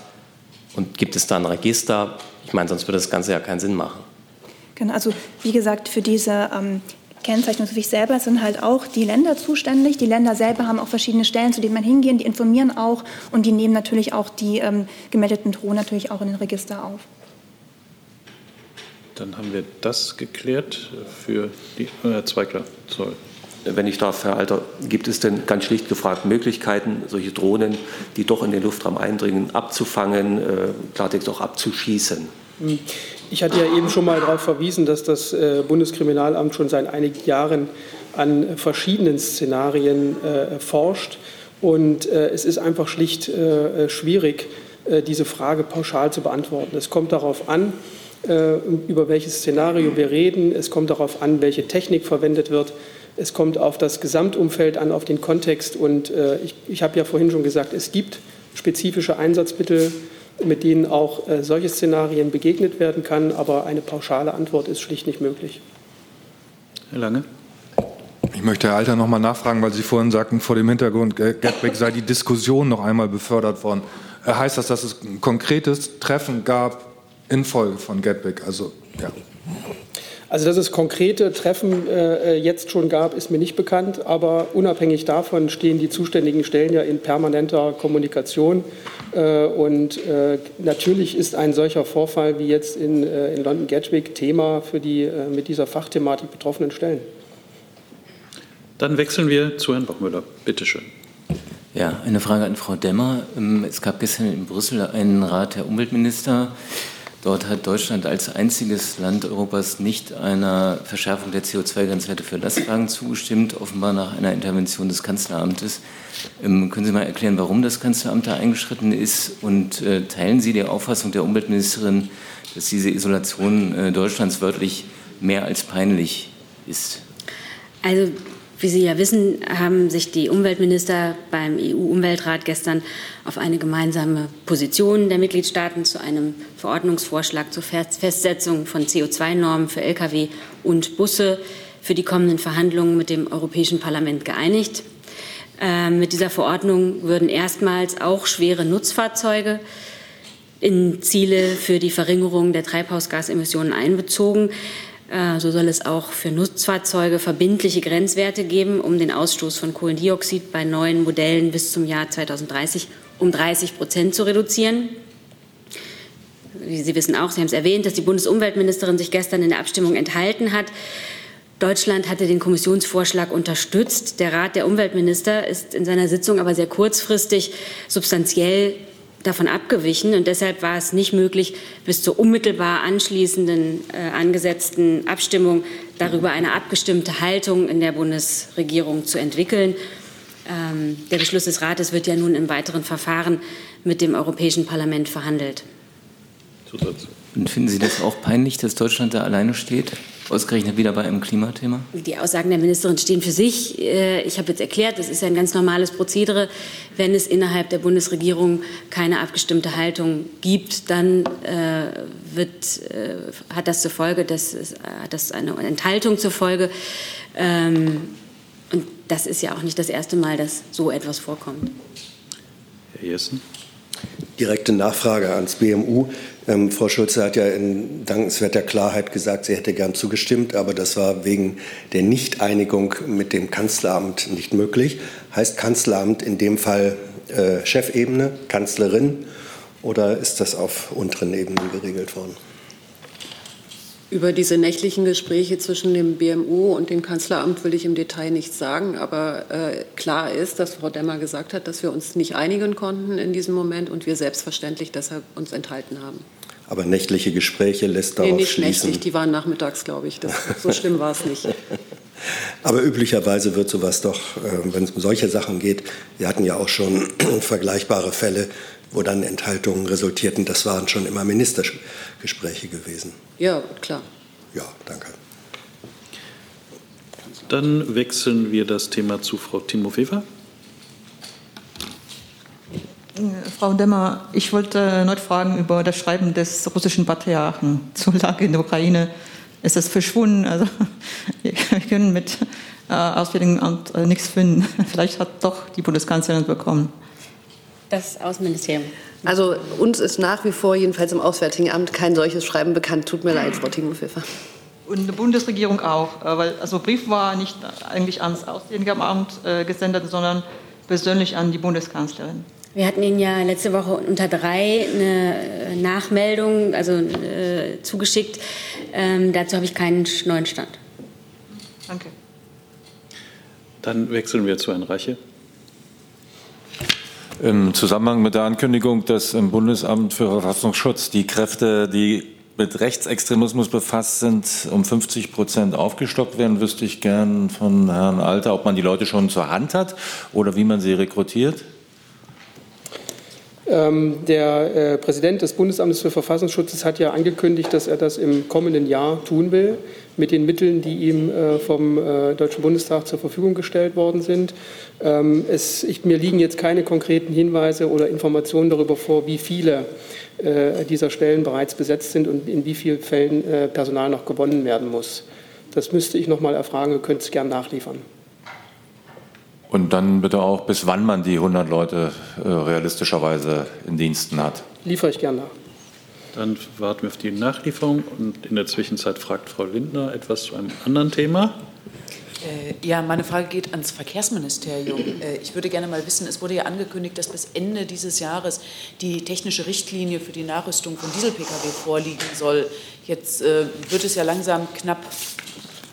Und gibt es da ein Register? Ich meine, sonst würde das Ganze ja keinen Sinn machen. Genau, also wie gesagt, für diese ähm, Kennzeichnungspflicht selber sind halt auch die Länder zuständig. Die Länder selber haben auch verschiedene Stellen, zu denen man hingehen, die informieren auch und die nehmen natürlich auch die ähm, gemeldeten Drohnen natürlich auch in den Register auf. Dann haben wir das geklärt für die äh, Zweigler. Sorry. Wenn ich darf, Herr Alter, gibt es denn ganz schlicht gefragt Möglichkeiten, solche Drohnen, die doch in den Luftraum eindringen, abzufangen, äh, Klartext auch abzuschießen? Ich hatte ja eben schon mal darauf verwiesen, dass das äh, Bundeskriminalamt schon seit einigen Jahren an verschiedenen Szenarien äh, forscht. Und äh, es ist einfach schlicht schwierig, diese Frage pauschal zu beantworten. Es kommt darauf an, über welches Szenario wir reden. Es kommt darauf an, welche Technik verwendet wird. Es kommt auf das Gesamtumfeld an, auf den Kontext. Und ich, ich habe ja vorhin schon gesagt, es gibt spezifische Einsatzmittel, mit denen auch äh, solche Szenarien begegnet werden kann. Aber eine pauschale Antwort ist schlicht nicht möglich. Herr Lange. Ich möchte Herr Alter noch mal nachfragen, weil Sie vorhin sagten, vor dem Hintergrund Gatwick sei die Diskussion noch einmal befördert worden. Heißt das, dass es ein konkretes Treffen gab infolge von Gatwick. Also, ja. Also, dass es konkrete Treffen äh, jetzt schon gab, ist mir nicht bekannt. Aber unabhängig davon stehen die zuständigen Stellen ja in permanenter Kommunikation. Äh, und äh, natürlich ist ein solcher Vorfall wie jetzt in, äh, in London Gatwick Thema für die äh, mit dieser Fachthematik betroffenen Stellen. Dann wechseln wir zu Herrn Bockmüller. Bitte schön. Ja, eine Frage an Frau Demmer. Ähm, es gab gestern in Brüssel einen Rat der Umweltminister Dort hat Deutschland als einziges Land Europas nicht einer Verschärfung der CO2-Grenzwerte für Lastwagen zugestimmt, offenbar nach einer Intervention des Kanzleramtes. Ähm, können Sie mal erklären, warum das Kanzleramt da eingeschritten ist? Und äh, teilen Sie die Auffassung der Umweltministerin, dass diese Isolation äh, Deutschlands wörtlich mehr als peinlich ist? Also wie Sie ja wissen, haben sich die Umweltminister beim EU-Umweltrat gestern auf eine gemeinsame Position der Mitgliedstaaten zu einem Verordnungsvorschlag zur Festsetzung von CO2-Normen für Lkw und Busse für die kommenden Verhandlungen mit dem Europäischen Parlament geeinigt. Äh, mit dieser Verordnung würden erstmals auch schwere Nutzfahrzeuge in Ziele für die Verringerung der Treibhausgasemissionen einbezogen. Äh, so soll es auch für Nutzfahrzeuge verbindliche Grenzwerte geben, um den Ausstoß von Kohlendioxid bei neuen Modellen bis zum Jahr 2030 um 30 Prozent zu reduzieren. Sie wissen auch, Sie haben es erwähnt, dass die Bundesumweltministerin sich gestern in der Abstimmung enthalten hat. Deutschland hatte den Kommissionsvorschlag unterstützt. Der Rat der Umweltminister ist in seiner Sitzung aber sehr kurzfristig substanziell davon abgewichen. Und deshalb war es nicht möglich, bis zur unmittelbar anschließenden äh, angesetzten Abstimmung darüber eine abgestimmte Haltung in der Bundesregierung zu entwickeln. Ähm, der Beschluss des Rates wird ja nun im weiteren Verfahren mit dem Europäischen Parlament verhandelt. Zusatz. Und finden Sie das auch peinlich, dass Deutschland da alleine steht? Ausgerechnet wieder bei einem Klimathema? Die Aussagen der Ministerin stehen für sich. Äh, ich habe jetzt erklärt, das ist ja ein ganz normales Prozedere. Wenn es innerhalb der Bundesregierung keine abgestimmte Haltung gibt, dann äh, wird, äh, hat das zur Folge, dass es, hat das eine Enthaltung zur Folge. Ähm, und das ist ja auch nicht das erste Mal, dass so etwas vorkommt. Herr Jessen. Direkte Nachfrage ans BMU. Ähm, Frau Schulze hat ja in dankenswerter Klarheit gesagt, sie hätte gern zugestimmt, aber das war wegen der Nichteinigung mit dem Kanzleramt nicht möglich. Heißt Kanzleramt in dem Fall äh, Chefebene, Kanzlerin oder ist das auf unteren Ebenen geregelt worden? Über diese nächtlichen Gespräche zwischen dem BMU und dem Kanzleramt will ich im Detail nichts sagen, aber äh, klar ist, dass Frau Demmer gesagt hat, dass wir uns nicht einigen konnten in diesem Moment und wir selbstverständlich deshalb uns enthalten haben. Aber nächtliche Gespräche lässt darauf nee, nicht schließen. nächtlich, die waren nachmittags, glaube ich. Das, so schlimm war es nicht. Aber üblicherweise wird sowas doch, äh, wenn es um solche Sachen geht, wir hatten ja auch schon vergleichbare Fälle, wo dann Enthaltungen resultierten. Das waren schon immer Ministergespräche gewesen. Ja, klar. Ja, danke. Dann wechseln wir das Thema zu Frau Timofeva. Frau Demmer, ich wollte erneut fragen über das Schreiben des russischen Patriarchen zur Lage in der Ukraine. Ist es verschwunden? Also, wir können mit äh, Auswärtigem Amt äh, nichts finden. Vielleicht hat doch die Bundeskanzlerin bekommen. Das Außenministerium. Also uns ist nach wie vor jedenfalls im Auswärtigen Amt kein solches Schreiben bekannt. Tut mir leid, Frau Timo Pfeffer. Und die Bundesregierung auch, äh, weil also Brief war nicht eigentlich ans Auswärtige Amt äh, gesendet, sondern persönlich an die Bundeskanzlerin. Wir hatten Ihnen ja letzte Woche unter drei eine äh, Nachmeldung also, äh, zugeschickt. Ähm, dazu habe ich keinen neuen Stand. Danke. Dann wechseln wir zu Herrn Reiche. Im Zusammenhang mit der Ankündigung, dass im Bundesamt für Verfassungsschutz die Kräfte, die mit Rechtsextremismus befasst sind, um 50 Prozent aufgestockt werden, wüsste ich gern von Herrn Alter, ob man die Leute schon zur Hand hat oder wie man sie rekrutiert. Ähm, der äh, Präsident des Bundesamtes für Verfassungsschutzes hat ja angekündigt, dass er das im kommenden Jahr tun will, mit den Mitteln, die ihm äh, vom äh, Deutschen Bundestag zur Verfügung gestellt worden sind. Ähm, es, ich, mir liegen jetzt keine konkreten Hinweise oder Informationen darüber vor, wie viele äh, dieser Stellen bereits besetzt sind und in wie vielen Fällen äh, Personal noch gewonnen werden muss. Das müsste ich noch mal erfragen, ihr könnt es gern nachliefern. Und dann bitte auch, bis wann man die 100 Leute äh, realistischerweise in Diensten hat. Liefere ich gern nach. Dann warten wir auf die Nachlieferung und in der Zwischenzeit fragt Frau Lindner etwas zu einem anderen Thema. Äh, ja, meine Frage geht ans Verkehrsministerium. Äh, ich würde gerne mal wissen, es wurde ja angekündigt, dass bis Ende dieses Jahres die technische Richtlinie für die Nachrüstung von Diesel-Pkw vorliegen soll. Jetzt äh, wird es ja langsam knapp.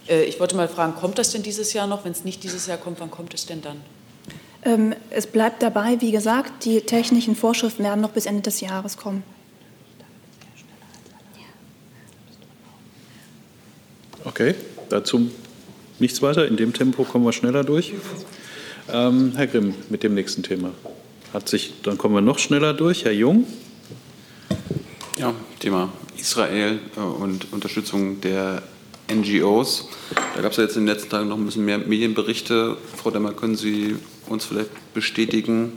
Äh, ich wollte mal fragen, kommt das denn dieses Jahr noch? Wenn es nicht dieses Jahr kommt, wann kommt es denn dann? Ähm, es bleibt dabei, wie gesagt, die technischen Vorschriften werden noch bis Ende des Jahres kommen. Okay, dazu nichts weiter. In dem Tempo kommen wir schneller durch. Ähm, Herr Grimm, mit dem nächsten Thema. Hat sich, dann kommen wir noch schneller durch. Herr Jung. Ja, Thema Israel äh, und Unterstützung der NGOs. Da gab es ja jetzt in den letzten Tagen noch ein bisschen mehr Medienberichte. Frau Demmer, können Sie uns vielleicht bestätigen?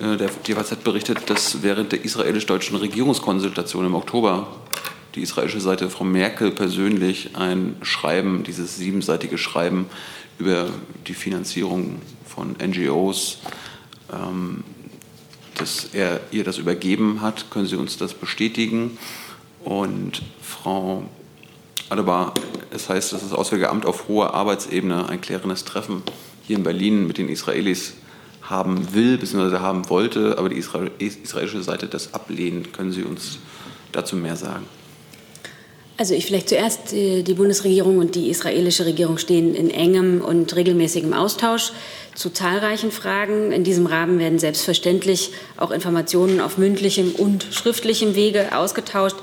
Äh, der jeweils hat berichtet, dass während der israelisch-deutschen Regierungskonsultation im Oktober die israelische Seite Frau Merkel persönlich ein Schreiben, dieses siebenseitige Schreiben über die Finanzierung von NGOs, ähm, dass er ihr das übergeben hat. Können Sie uns das bestätigen? Und Frau Adebar, es heißt, dass das Auswärtige Amt auf hoher Arbeitsebene ein klärendes Treffen hier in Berlin mit den Israelis haben will bzw. haben wollte, aber die israelische Seite das ablehnt. Können Sie uns dazu mehr sagen? Also ich vielleicht zuerst, äh, die Bundesregierung und die israelische Regierung stehen in engem und regelmäßigem Austausch zu zahlreichen Fragen. In diesem Rahmen werden selbstverständlich auch Informationen auf mündlichem und schriftlichem Wege ausgetauscht.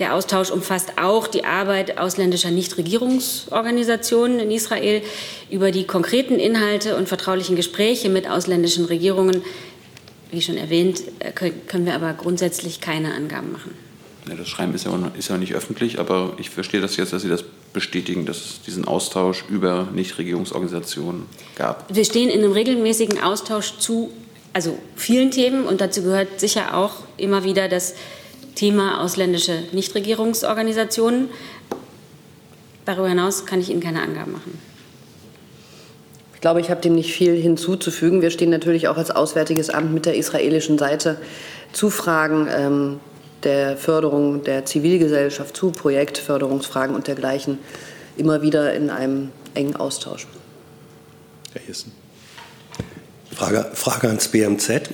Der Austausch umfasst auch die Arbeit ausländischer Nichtregierungsorganisationen in Israel über die konkreten Inhalte und vertraulichen Gespräche mit ausländischen Regierungen. Wie schon erwähnt, äh, können wir aber grundsätzlich keine Angaben machen. Ja, das Schreiben ist ja, ist ja nicht öffentlich, aber ich verstehe das jetzt, dass Sie das bestätigen, dass es diesen Austausch über Nichtregierungsorganisationen gab. Wir stehen in einem regelmäßigen Austausch zu also vielen Themen und dazu gehört sicher auch immer wieder das Thema ausländische Nichtregierungsorganisationen. Darüber hinaus kann ich Ihnen keine Angaben machen. Ich glaube, ich habe dem nicht viel hinzuzufügen. Wir stehen natürlich auch als Auswärtiges Amt mit der israelischen Seite zu Fragen ähm, der Förderung der Zivilgesellschaft, zu Projektförderungsfragen und dergleichen immer wieder in einem engen Austausch. Herr Hissen. Frage, Frage ans BMZ.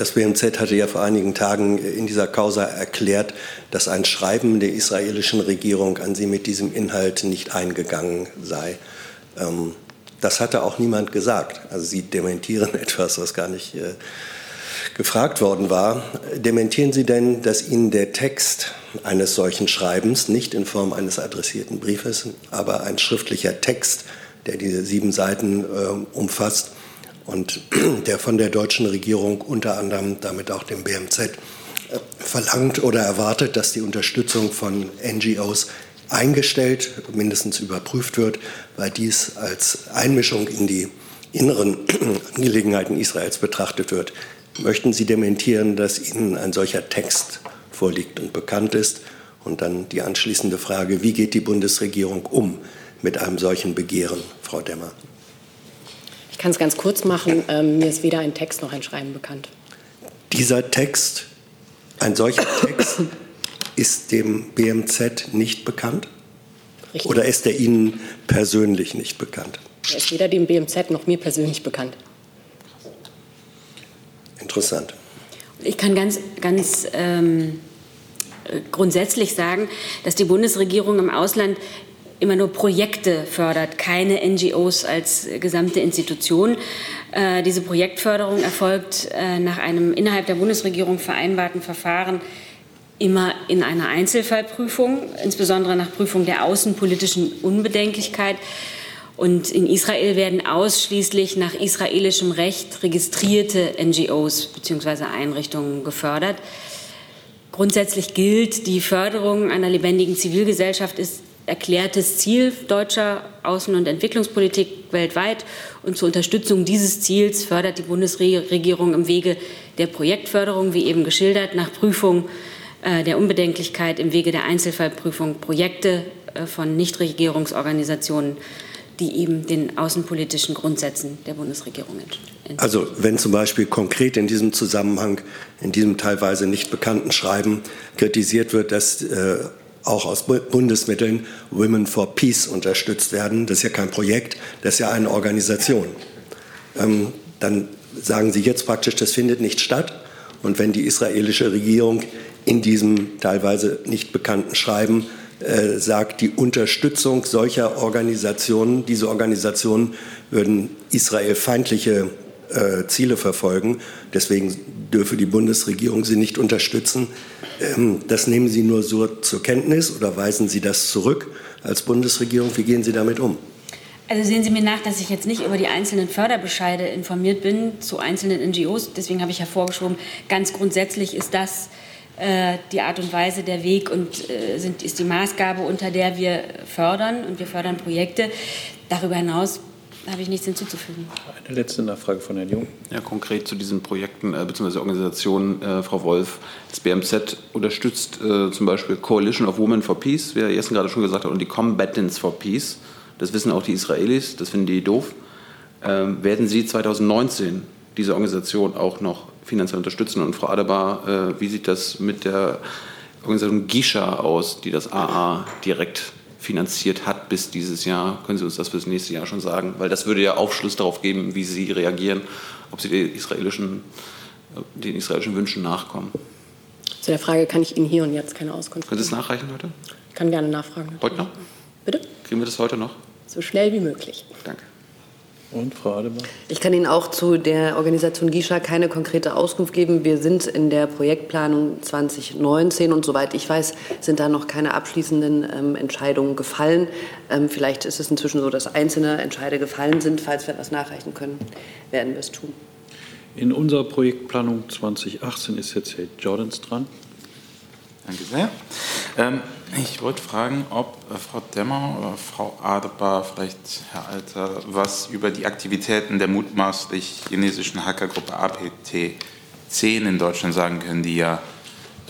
Das BMZ hatte ja vor einigen Tagen in dieser Causa erklärt, dass ein Schreiben der israelischen Regierung an sie mit diesem Inhalt nicht eingegangen sei. Ähm, das hatte auch niemand gesagt. Also Sie dementieren etwas, was gar nicht äh, gefragt worden war. Dementieren Sie denn, dass Ihnen der Text eines solchen Schreibens, nicht in Form eines adressierten Briefes, aber ein schriftlicher Text, der diese sieben Seiten äh, umfasst, und der von der deutschen Regierung unter anderem damit auch dem BMZ äh, verlangt oder erwartet, dass die Unterstützung von NGOs eingestellt, mindestens überprüft wird, weil dies als Einmischung in die inneren Angelegenheiten Israels betrachtet wird. Möchten Sie dementieren, dass Ihnen ein solcher Text vorliegt und bekannt ist? Und dann die anschließende Frage, wie geht die Bundesregierung um mit einem solchen Begehren, Frau Demmer? Kann es ganz kurz machen. Ähm, mir ist weder ein Text noch ein Schreiben bekannt. Dieser Text, ein solcher Text, ist dem BMZ nicht bekannt? Richtig. Oder ist er Ihnen persönlich nicht bekannt? Er ist weder dem BMZ noch mir persönlich bekannt. Interessant. Ich kann ganz, ganz ähm, grundsätzlich sagen, dass die Bundesregierung im Ausland immer nur Projekte fördert, keine NGOs als gesamte Institution. Äh, diese Projektförderung erfolgt äh, nach einem innerhalb der Bundesregierung vereinbarten Verfahren immer in einer Einzelfallprüfung, insbesondere nach Prüfung der außenpolitischen Unbedenklichkeit. Und in Israel werden ausschließlich nach israelischem Recht registrierte NGOs bzw. Einrichtungen gefördert. Grundsätzlich gilt, die Förderung einer lebendigen Zivilgesellschaft ist erklärtes Ziel deutscher Außen- und Entwicklungspolitik weltweit. Und zur Unterstützung dieses Ziels fördert die Bundesregierung im Wege der Projektförderung, wie eben geschildert, nach Prüfung äh, der Unbedenklichkeit im Wege der Einzelfallprüfung Projekte äh, von Nichtregierungsorganisationen, die eben den außenpolitischen Grundsätzen der Bundesregierung entsprechen. Also wenn zum Beispiel konkret in diesem Zusammenhang, in diesem teilweise nicht bekannten Schreiben kritisiert wird, dass äh, auch aus Bundesmitteln Women for Peace unterstützt werden. Das ist ja kein Projekt, das ist ja eine Organisation. Ähm, dann sagen Sie jetzt praktisch, das findet nicht statt. Und wenn die israelische Regierung in diesem teilweise nicht bekannten Schreiben äh, sagt, die Unterstützung solcher Organisationen, diese Organisationen würden israelfeindliche äh, Ziele verfolgen. Deswegen dürfe die Bundesregierung sie nicht unterstützen. Ähm, das nehmen Sie nur so zur Kenntnis oder weisen Sie das zurück als Bundesregierung? Wie gehen Sie damit um? Also sehen Sie mir nach, dass ich jetzt nicht über die einzelnen Förderbescheide informiert bin zu einzelnen NGOs. Deswegen habe ich hervorgeschoben, ganz grundsätzlich ist das äh, die Art und Weise, der Weg und äh, sind, ist die Maßgabe, unter der wir fördern. Und wir fördern Projekte. Darüber hinaus habe ich nichts hinzuzufügen. Eine letzte Nachfrage von Herrn Jung. Ja, konkret zu diesen Projekten äh, bzw. Organisationen, äh, Frau Wolf. Das BMZ unterstützt äh, zum Beispiel Coalition of Women for Peace, wie Herr Jessen gerade schon gesagt hat, und die Combatants for Peace. Das wissen auch die Israelis, das finden die doof. Ähm, werden Sie 2019 diese Organisation auch noch finanziell unterstützen? Und Frau Adebar, äh, wie sieht das mit der Organisation Gisha aus, die das AA direkt finanziert hat bis dieses Jahr. Können Sie uns das für das nächste Jahr schon sagen? Weil das würde ja Aufschluss darauf geben, wie Sie reagieren, ob Sie den israelischen, den israelischen Wünschen nachkommen. Zu der Frage kann ich Ihnen hier und jetzt keine Auskunft geben. Können Sie es nachreichen heute? Ich kann gerne nachfragen. Heute noch? Bitte? Kriegen wir das heute noch? So schnell wie möglich. Danke. Und Frau Adebar? Ich kann Ihnen auch zu der Organisation GISHA keine konkrete Auskunft geben. Wir sind in der Projektplanung 2019 und soweit ich weiß, sind da noch keine abschließenden ähm, Entscheidungen gefallen. Ähm, vielleicht ist es inzwischen so, dass einzelne Entscheide gefallen sind. Falls wir etwas nachreichen können, werden wir es tun. In unserer Projektplanung 2018 ist jetzt Herr Jordans dran. Danke sehr. Ähm, ich wollte fragen, ob äh, Frau Demmer oder Frau Adebar, vielleicht Herr Alter, was über die Aktivitäten der mutmaßlich chinesischen Hackergruppe APT-10 in Deutschland sagen können, die ja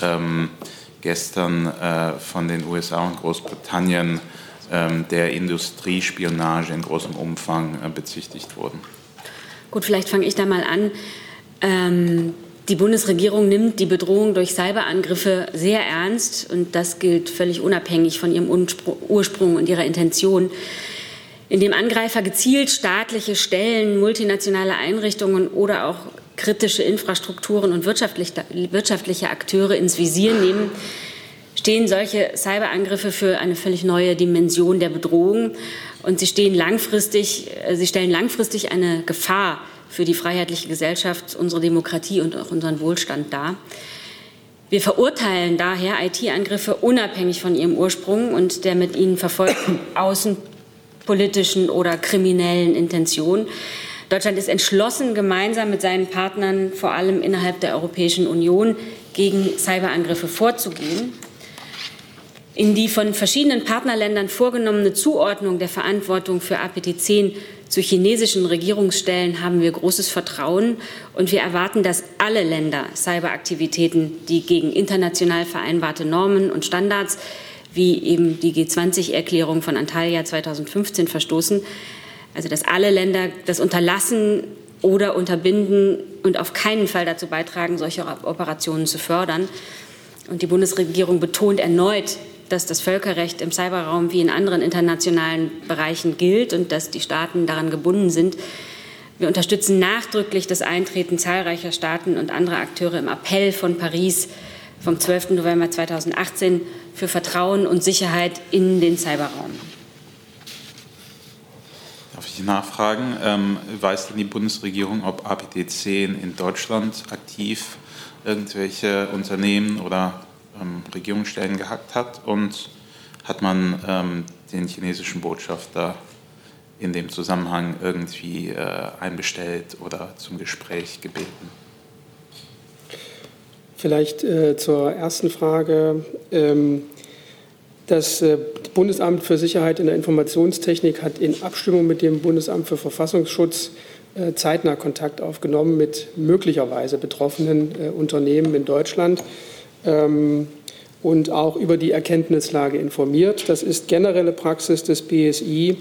ähm, gestern äh, von den USA und Großbritannien ähm, der Industriespionage in großem Umfang äh, bezichtigt wurden. Gut, vielleicht fange ich da mal an. Ähm, die Bundesregierung nimmt die Bedrohung durch Cyberangriffe sehr ernst und das gilt völlig unabhängig von ihrem Ursprung und ihrer Intention. Indem Angreifer gezielt staatliche Stellen, multinationale Einrichtungen oder auch kritische Infrastrukturen und wirtschaftliche Akteure ins Visier nehmen, stehen solche Cyberangriffe für eine völlig neue Dimension der Bedrohung und sie, äh, sie stellen langfristig eine Gefahr für die freiheitliche Gesellschaft, unsere Demokratie und auch unseren Wohlstand dar. Wir verurteilen daher IT-Angriffe unabhängig von ihrem Ursprung und der mit ihnen verfolgten außenpolitischen oder kriminellen Intention. Deutschland ist entschlossen, gemeinsam mit seinen Partnern, vor allem innerhalb der Europäischen Union, gegen Cyberangriffe vorzugehen. In die von verschiedenen Partnerländern vorgenommene Zuordnung der Verantwortung für APT-10 zu chinesischen Regierungsstellen haben wir großes Vertrauen und wir erwarten, dass alle Länder Cyberaktivitäten, die gegen international vereinbarte Normen und Standards wie eben die G20-Erklärung von Antalya 2015 verstoßen, also dass alle Länder das unterlassen oder unterbinden und auf keinen Fall dazu beitragen, solche Operationen zu fördern. Und die Bundesregierung betont erneut dass das Völkerrecht im Cyberraum wie in anderen internationalen Bereichen gilt und dass die Staaten daran gebunden sind. Wir unterstützen nachdrücklich das Eintreten zahlreicher Staaten und anderer Akteure im Appell von Paris vom 12. November 2018 für Vertrauen und Sicherheit in den Cyberraum. Darf ich nachfragen? Ähm, weiß denn die Bundesregierung, ob APT10 in Deutschland aktiv irgendwelche Unternehmen oder ähm, Regierungsstellen gehackt hat und hat man ähm, den chinesischen Botschafter in dem Zusammenhang irgendwie äh, einbestellt oder zum Gespräch gebeten. Vielleicht äh, zur ersten Frage. Ähm, das äh, Bundesamt für Sicherheit in der Informationstechnik hat in Abstimmung mit dem Bundesamt für Verfassungsschutz äh, zeitnah Kontakt aufgenommen mit möglicherweise betroffenen äh, Unternehmen in Deutschland ähm, und auch über die Erkenntnislage informiert. Das ist generelle Praxis des BSI,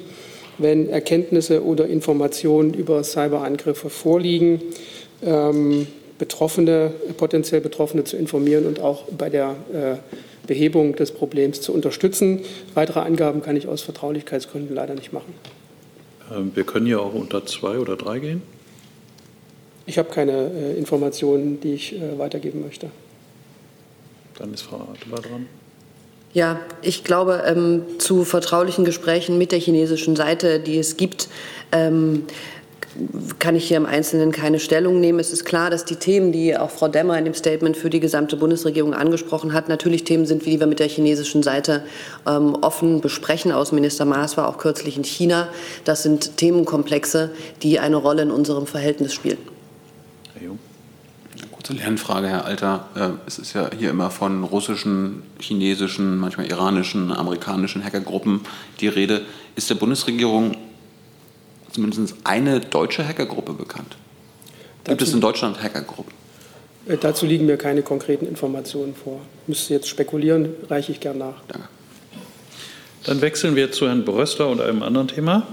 wenn Erkenntnisse oder Informationen über Cyberangriffe vorliegen, ähm, Betroffene, potenziell Betroffene zu informieren und auch bei der äh, Behebung des Problems zu unterstützen. Weitere Angaben kann ich aus Vertraulichkeitsgründen leider nicht machen. Ähm, wir können ja auch unter zwei oder drei gehen. Ich habe keine äh, Informationen, die ich äh, weitergeben möchte. Dann ist Frau Adler dran. Ja, ich glaube, ähm, zu vertraulichen Gesprächen mit der chinesischen Seite, die es gibt, ähm, kann ich hier im Einzelnen keine Stellung nehmen. Es ist klar, dass die Themen, die auch Frau Demmer in dem Statement für die gesamte Bundesregierung angesprochen hat, natürlich Themen sind, wie wir mit der chinesischen Seite ähm, offen besprechen. Außenminister Maas war auch kürzlich in China. Das sind Themenkomplexe, die eine Rolle in unserem Verhältnis spielen. Herr Jung kurze Lernfrage, Herr Alter. Äh, es ist ja hier immer von russischen, chinesischen, manchmal iranischen, amerikanischen Hackergruppen die Rede. Ist der Bundesregierung zumindest eine deutsche Hackergruppe bekannt? Gibt es in Deutschland Hackergruppen? Äh, dazu liegen mir keine konkreten Informationen vor. Müsste jetzt spekulieren, reiche ich gern nach. Danke. Dann wechseln wir zu Herrn Brössler und einem anderen Thema.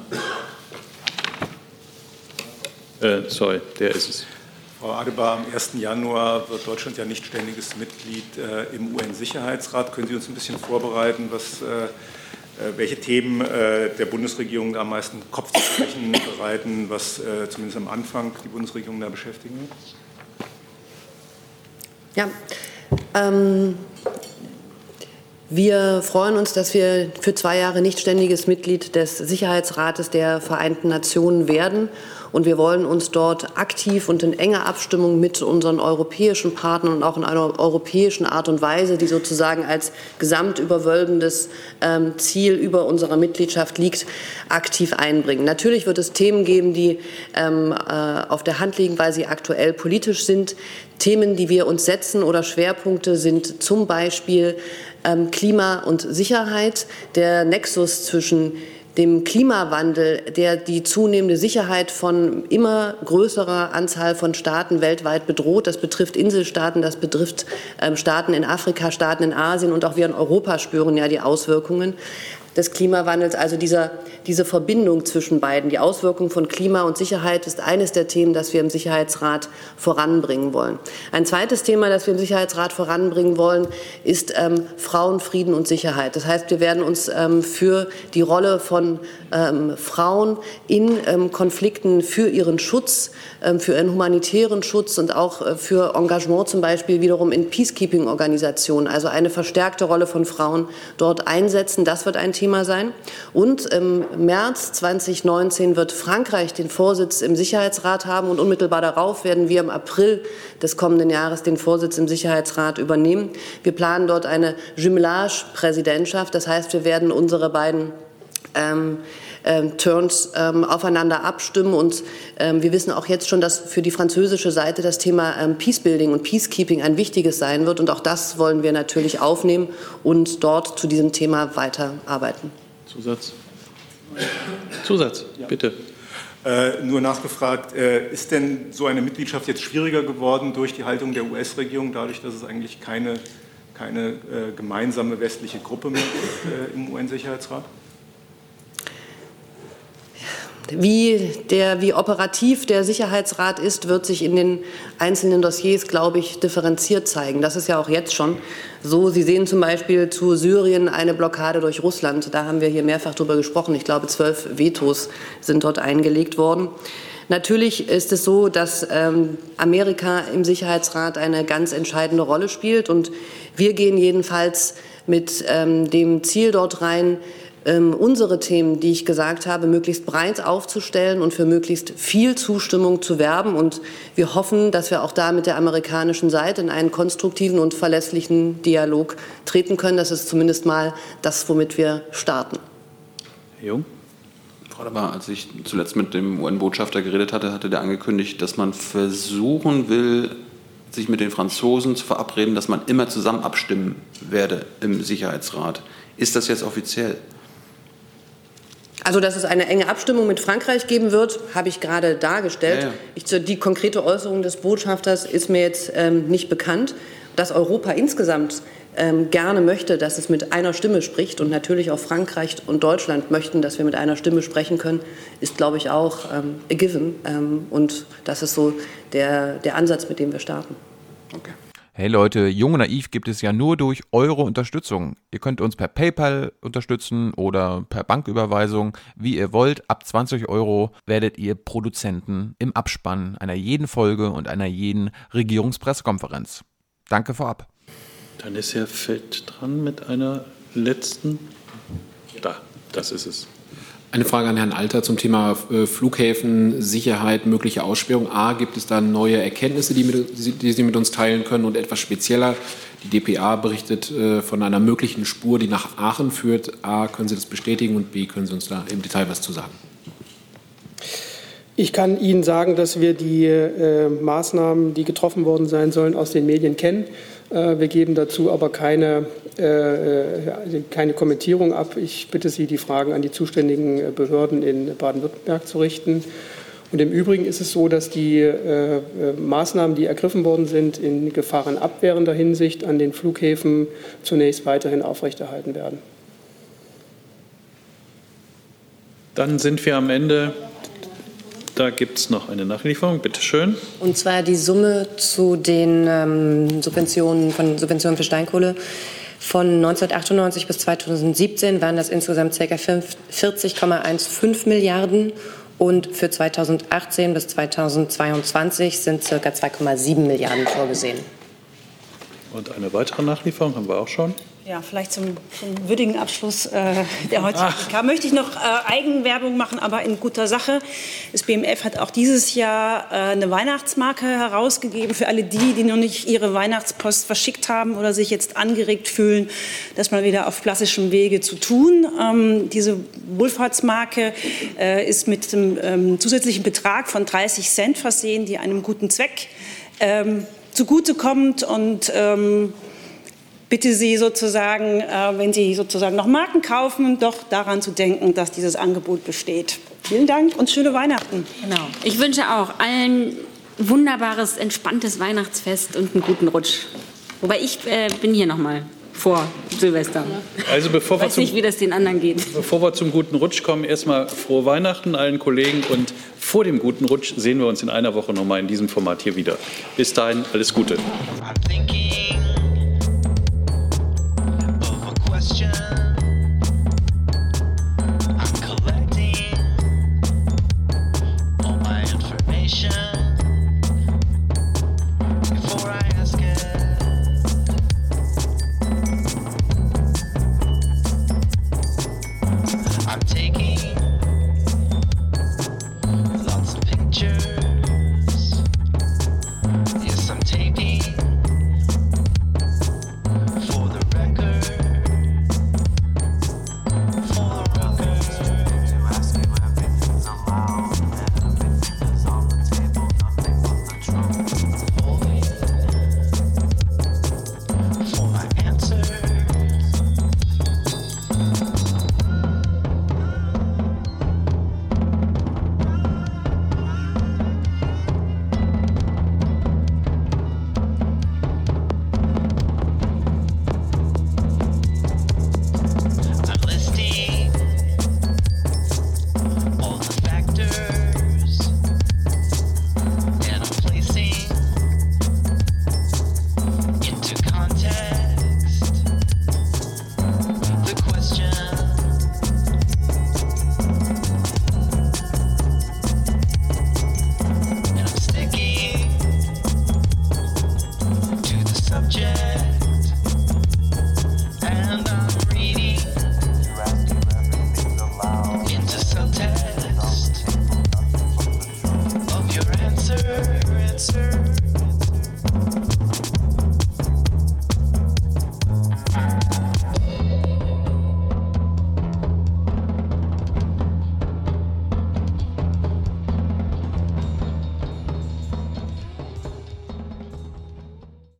Äh, sorry, der ist es. Frau Adebar, am 1. Januar wird Deutschland ja nicht ständiges Mitglied äh, im UN-Sicherheitsrat. Können Sie uns ein bisschen vorbereiten, was, äh, äh welche Themen der Bundesregierung am meisten Kopfzerbrechen bereiten, was zumindest am Anfang die Bundesregierung da beschäftigen wird? Ja, ähm, Wir freuen uns, dass wir für zwei Jahre nicht ständiges Mitglied des Sicherheitsrates der Vereinten Nationen werden. Und wir wollen uns dort aktiv und in enger Abstimmung mit unseren europäischen Partnern und auch in einer europäischen Art und Weise, die sozusagen als gesamtüberwölbendes ähm, Ziel über unserer Mitgliedschaft liegt, aktiv einbringen. Natürlich wird es Themen geben, die ähm, äh, auf der Hand liegen, weil sie aktuell politisch sind. Themen, die wir uns setzen oder Schwerpunkte sind zum Beispiel ähm, Klima und Sicherheit, der Nexus zwischen dem Klimawandel, der die zunehmende Sicherheit von immer größerer Anzahl von Staaten weltweit bedroht. Das betrifft Inselstaaten, das betrifft ähm, Staaten in Afrika, Staaten in Asien und auch wir in Europa spüren ja die Auswirkungen des Klimawandels. Also dieser, diese Verbindung zwischen beiden, die Auswirkung von Klima und Sicherheit ist eines der Themen, das wir im Sicherheitsrat voranbringen wollen. Ein zweites Thema, das wir im Sicherheitsrat voranbringen wollen, ist ähm, Frauen, Frieden und Sicherheit. Das heißt, wir werden uns ähm, für die Rolle von ähm, Frauen in ähm, Konflikten, für ihren Schutz, ähm, für ihren humanitären Schutz und auch äh, für Engagement zum Beispiel wiederum in Peacekeeping-Organisationen, also eine verstärkte Rolle von Frauen dort einsetzen. Das wird ein Thema sein. Und im März 2019 wird Frankreich den Vorsitz im Sicherheitsrat haben und unmittelbar darauf werden wir im April des kommenden Jahres den Vorsitz im Sicherheitsrat übernehmen. Wir planen dort eine Jumelage-Präsidentschaft. Das heißt, wir werden unsere beiden ähm, ähm, Turns ähm, aufeinander abstimmen. Und ähm, wir wissen auch jetzt schon, dass für die französische Seite das Thema ähm, Peacebuilding und Peacekeeping ein wichtiges sein wird. Und auch das wollen wir natürlich aufnehmen und dort zu diesem Thema weiterarbeiten. Zusatz? Zusatz, ja. bitte. Äh, nur nachgefragt, äh, ist denn so eine Mitgliedschaft jetzt schwieriger geworden durch die Haltung der US-Regierung, dadurch, dass es eigentlich keine, keine äh, gemeinsame westliche Gruppe mehr gibt äh, im UN-Sicherheitsrat? Wie, der, wie operativ der Sicherheitsrat ist, wird sich in den einzelnen Dossiers, glaube ich, differenziert zeigen. Das ist ja auch jetzt schon so. Sie sehen zum Beispiel zu Syrien eine Blockade durch Russland. Da haben wir hier mehrfach darüber gesprochen. Ich glaube, zwölf Vetos sind dort eingelegt worden. Natürlich ist es so, dass ähm, Amerika im Sicherheitsrat eine ganz entscheidende Rolle spielt. Und wir gehen jedenfalls mit ähm, dem Ziel dort rein, ähm, unsere Themen, die ich gesagt habe, möglichst breit aufzustellen und für möglichst viel Zustimmung zu werben. Und wir hoffen, dass wir auch da mit der amerikanischen Seite in einen konstruktiven und verlässlichen Dialog treten können. Das ist zumindest mal das, womit wir starten. Herr Jung? Frau Dabbar, als ich zuletzt mit dem UN-Botschafter geredet hatte, hatte der angekündigt, dass man versuchen will, sich mit den Franzosen zu verabreden, dass man immer zusammen abstimmen werde im Sicherheitsrat. Ist das jetzt offiziell? Also, dass es eine enge Abstimmung mit Frankreich geben wird, habe ich gerade dargestellt. Ja, ja. Ich, die konkrete Äußerung des Botschafters ist mir jetzt ähm, nicht bekannt. Dass Europa insgesamt ähm, gerne möchte, dass es mit einer Stimme spricht und natürlich auch Frankreich und Deutschland möchten, dass wir mit einer Stimme sprechen können, ist, glaube ich, auch ähm, a given. Ähm, und das ist so der, der Ansatz, mit dem wir starten. Okay. Hey Leute, Jung und Naiv gibt es ja nur durch eure Unterstützung. Ihr könnt uns per PayPal unterstützen oder per Banküberweisung, wie ihr wollt. Ab 20 Euro werdet ihr Produzenten im Abspann einer jeden Folge und einer jeden Regierungspressekonferenz. Danke vorab. Dann ist Herr Feld dran mit einer letzten. Da, das ist es. Eine Frage an Herrn Alter zum Thema äh, Flughäfen, Sicherheit, mögliche Aussperrung. A, gibt es da neue Erkenntnisse, die, mit, die Sie mit uns teilen können? Und etwas spezieller, die DPA berichtet äh, von einer möglichen Spur, die nach Aachen führt. A, können Sie das bestätigen? Und B, können Sie uns da im Detail was zu sagen? Ich kann Ihnen sagen, dass wir die äh, Maßnahmen, die getroffen worden sein sollen, aus den Medien kennen. Äh, wir geben dazu aber keine, keine Kommentierung ab. Ich bitte Sie, die Fragen an die zuständigen Behörden in Baden-Württemberg zu richten. Und im Übrigen ist es so, dass die Maßnahmen, die ergriffen worden sind, in gefahrenabwehrender Hinsicht an den Flughäfen zunächst weiterhin aufrechterhalten werden. Dann sind wir am Ende da gibt es noch eine Nachlieferung, bitte schön. Und zwar die Summe zu den ähm, Subventionen von Subventionen für Steinkohle. Von 1998 bis 2017 waren das insgesamt ca. 40,15 Milliarden und für 2018 bis 2022 sind ca. 2,7 Milliarden vorgesehen. Und eine weitere Nachlieferung haben wir auch schon. Ja, vielleicht zum, zum würdigen Abschluss äh, der heutigen PK möchte ich noch äh, Eigenwerbung machen, aber in guter Sache. Das BMF hat auch dieses Jahr äh, eine Weihnachtsmarke herausgegeben für alle die, die noch nicht ihre Weihnachtspost verschickt haben oder sich jetzt angeregt fühlen, das mal wieder auf klassischem Wege zu tun. Ähm, diese Wohlfahrtsmarke äh, ist mit einem ähm, zusätzlichen Betrag von 30 Cent versehen, die einem guten Zweck ähm, zugutekommt und ähm, bitte Sie sozusagen, äh, wenn Sie sozusagen noch Marken kaufen, doch daran zu denken, dass dieses Angebot besteht. Vielen Dank und schöne Weihnachten. Genau. Ich wünsche auch allen wunderbares, entspanntes Weihnachtsfest und einen guten Rutsch. Wobei ich äh, bin hier noch mal vor Silvester. Also bevor ich wir weiß zum, nicht, wie das den anderen geht. bevor wir zum guten Rutsch kommen, erstmal frohe Weihnachten allen Kollegen und vor dem guten Rutsch sehen wir uns in einer Woche noch mal in diesem Format hier wieder. Bis dahin alles Gute.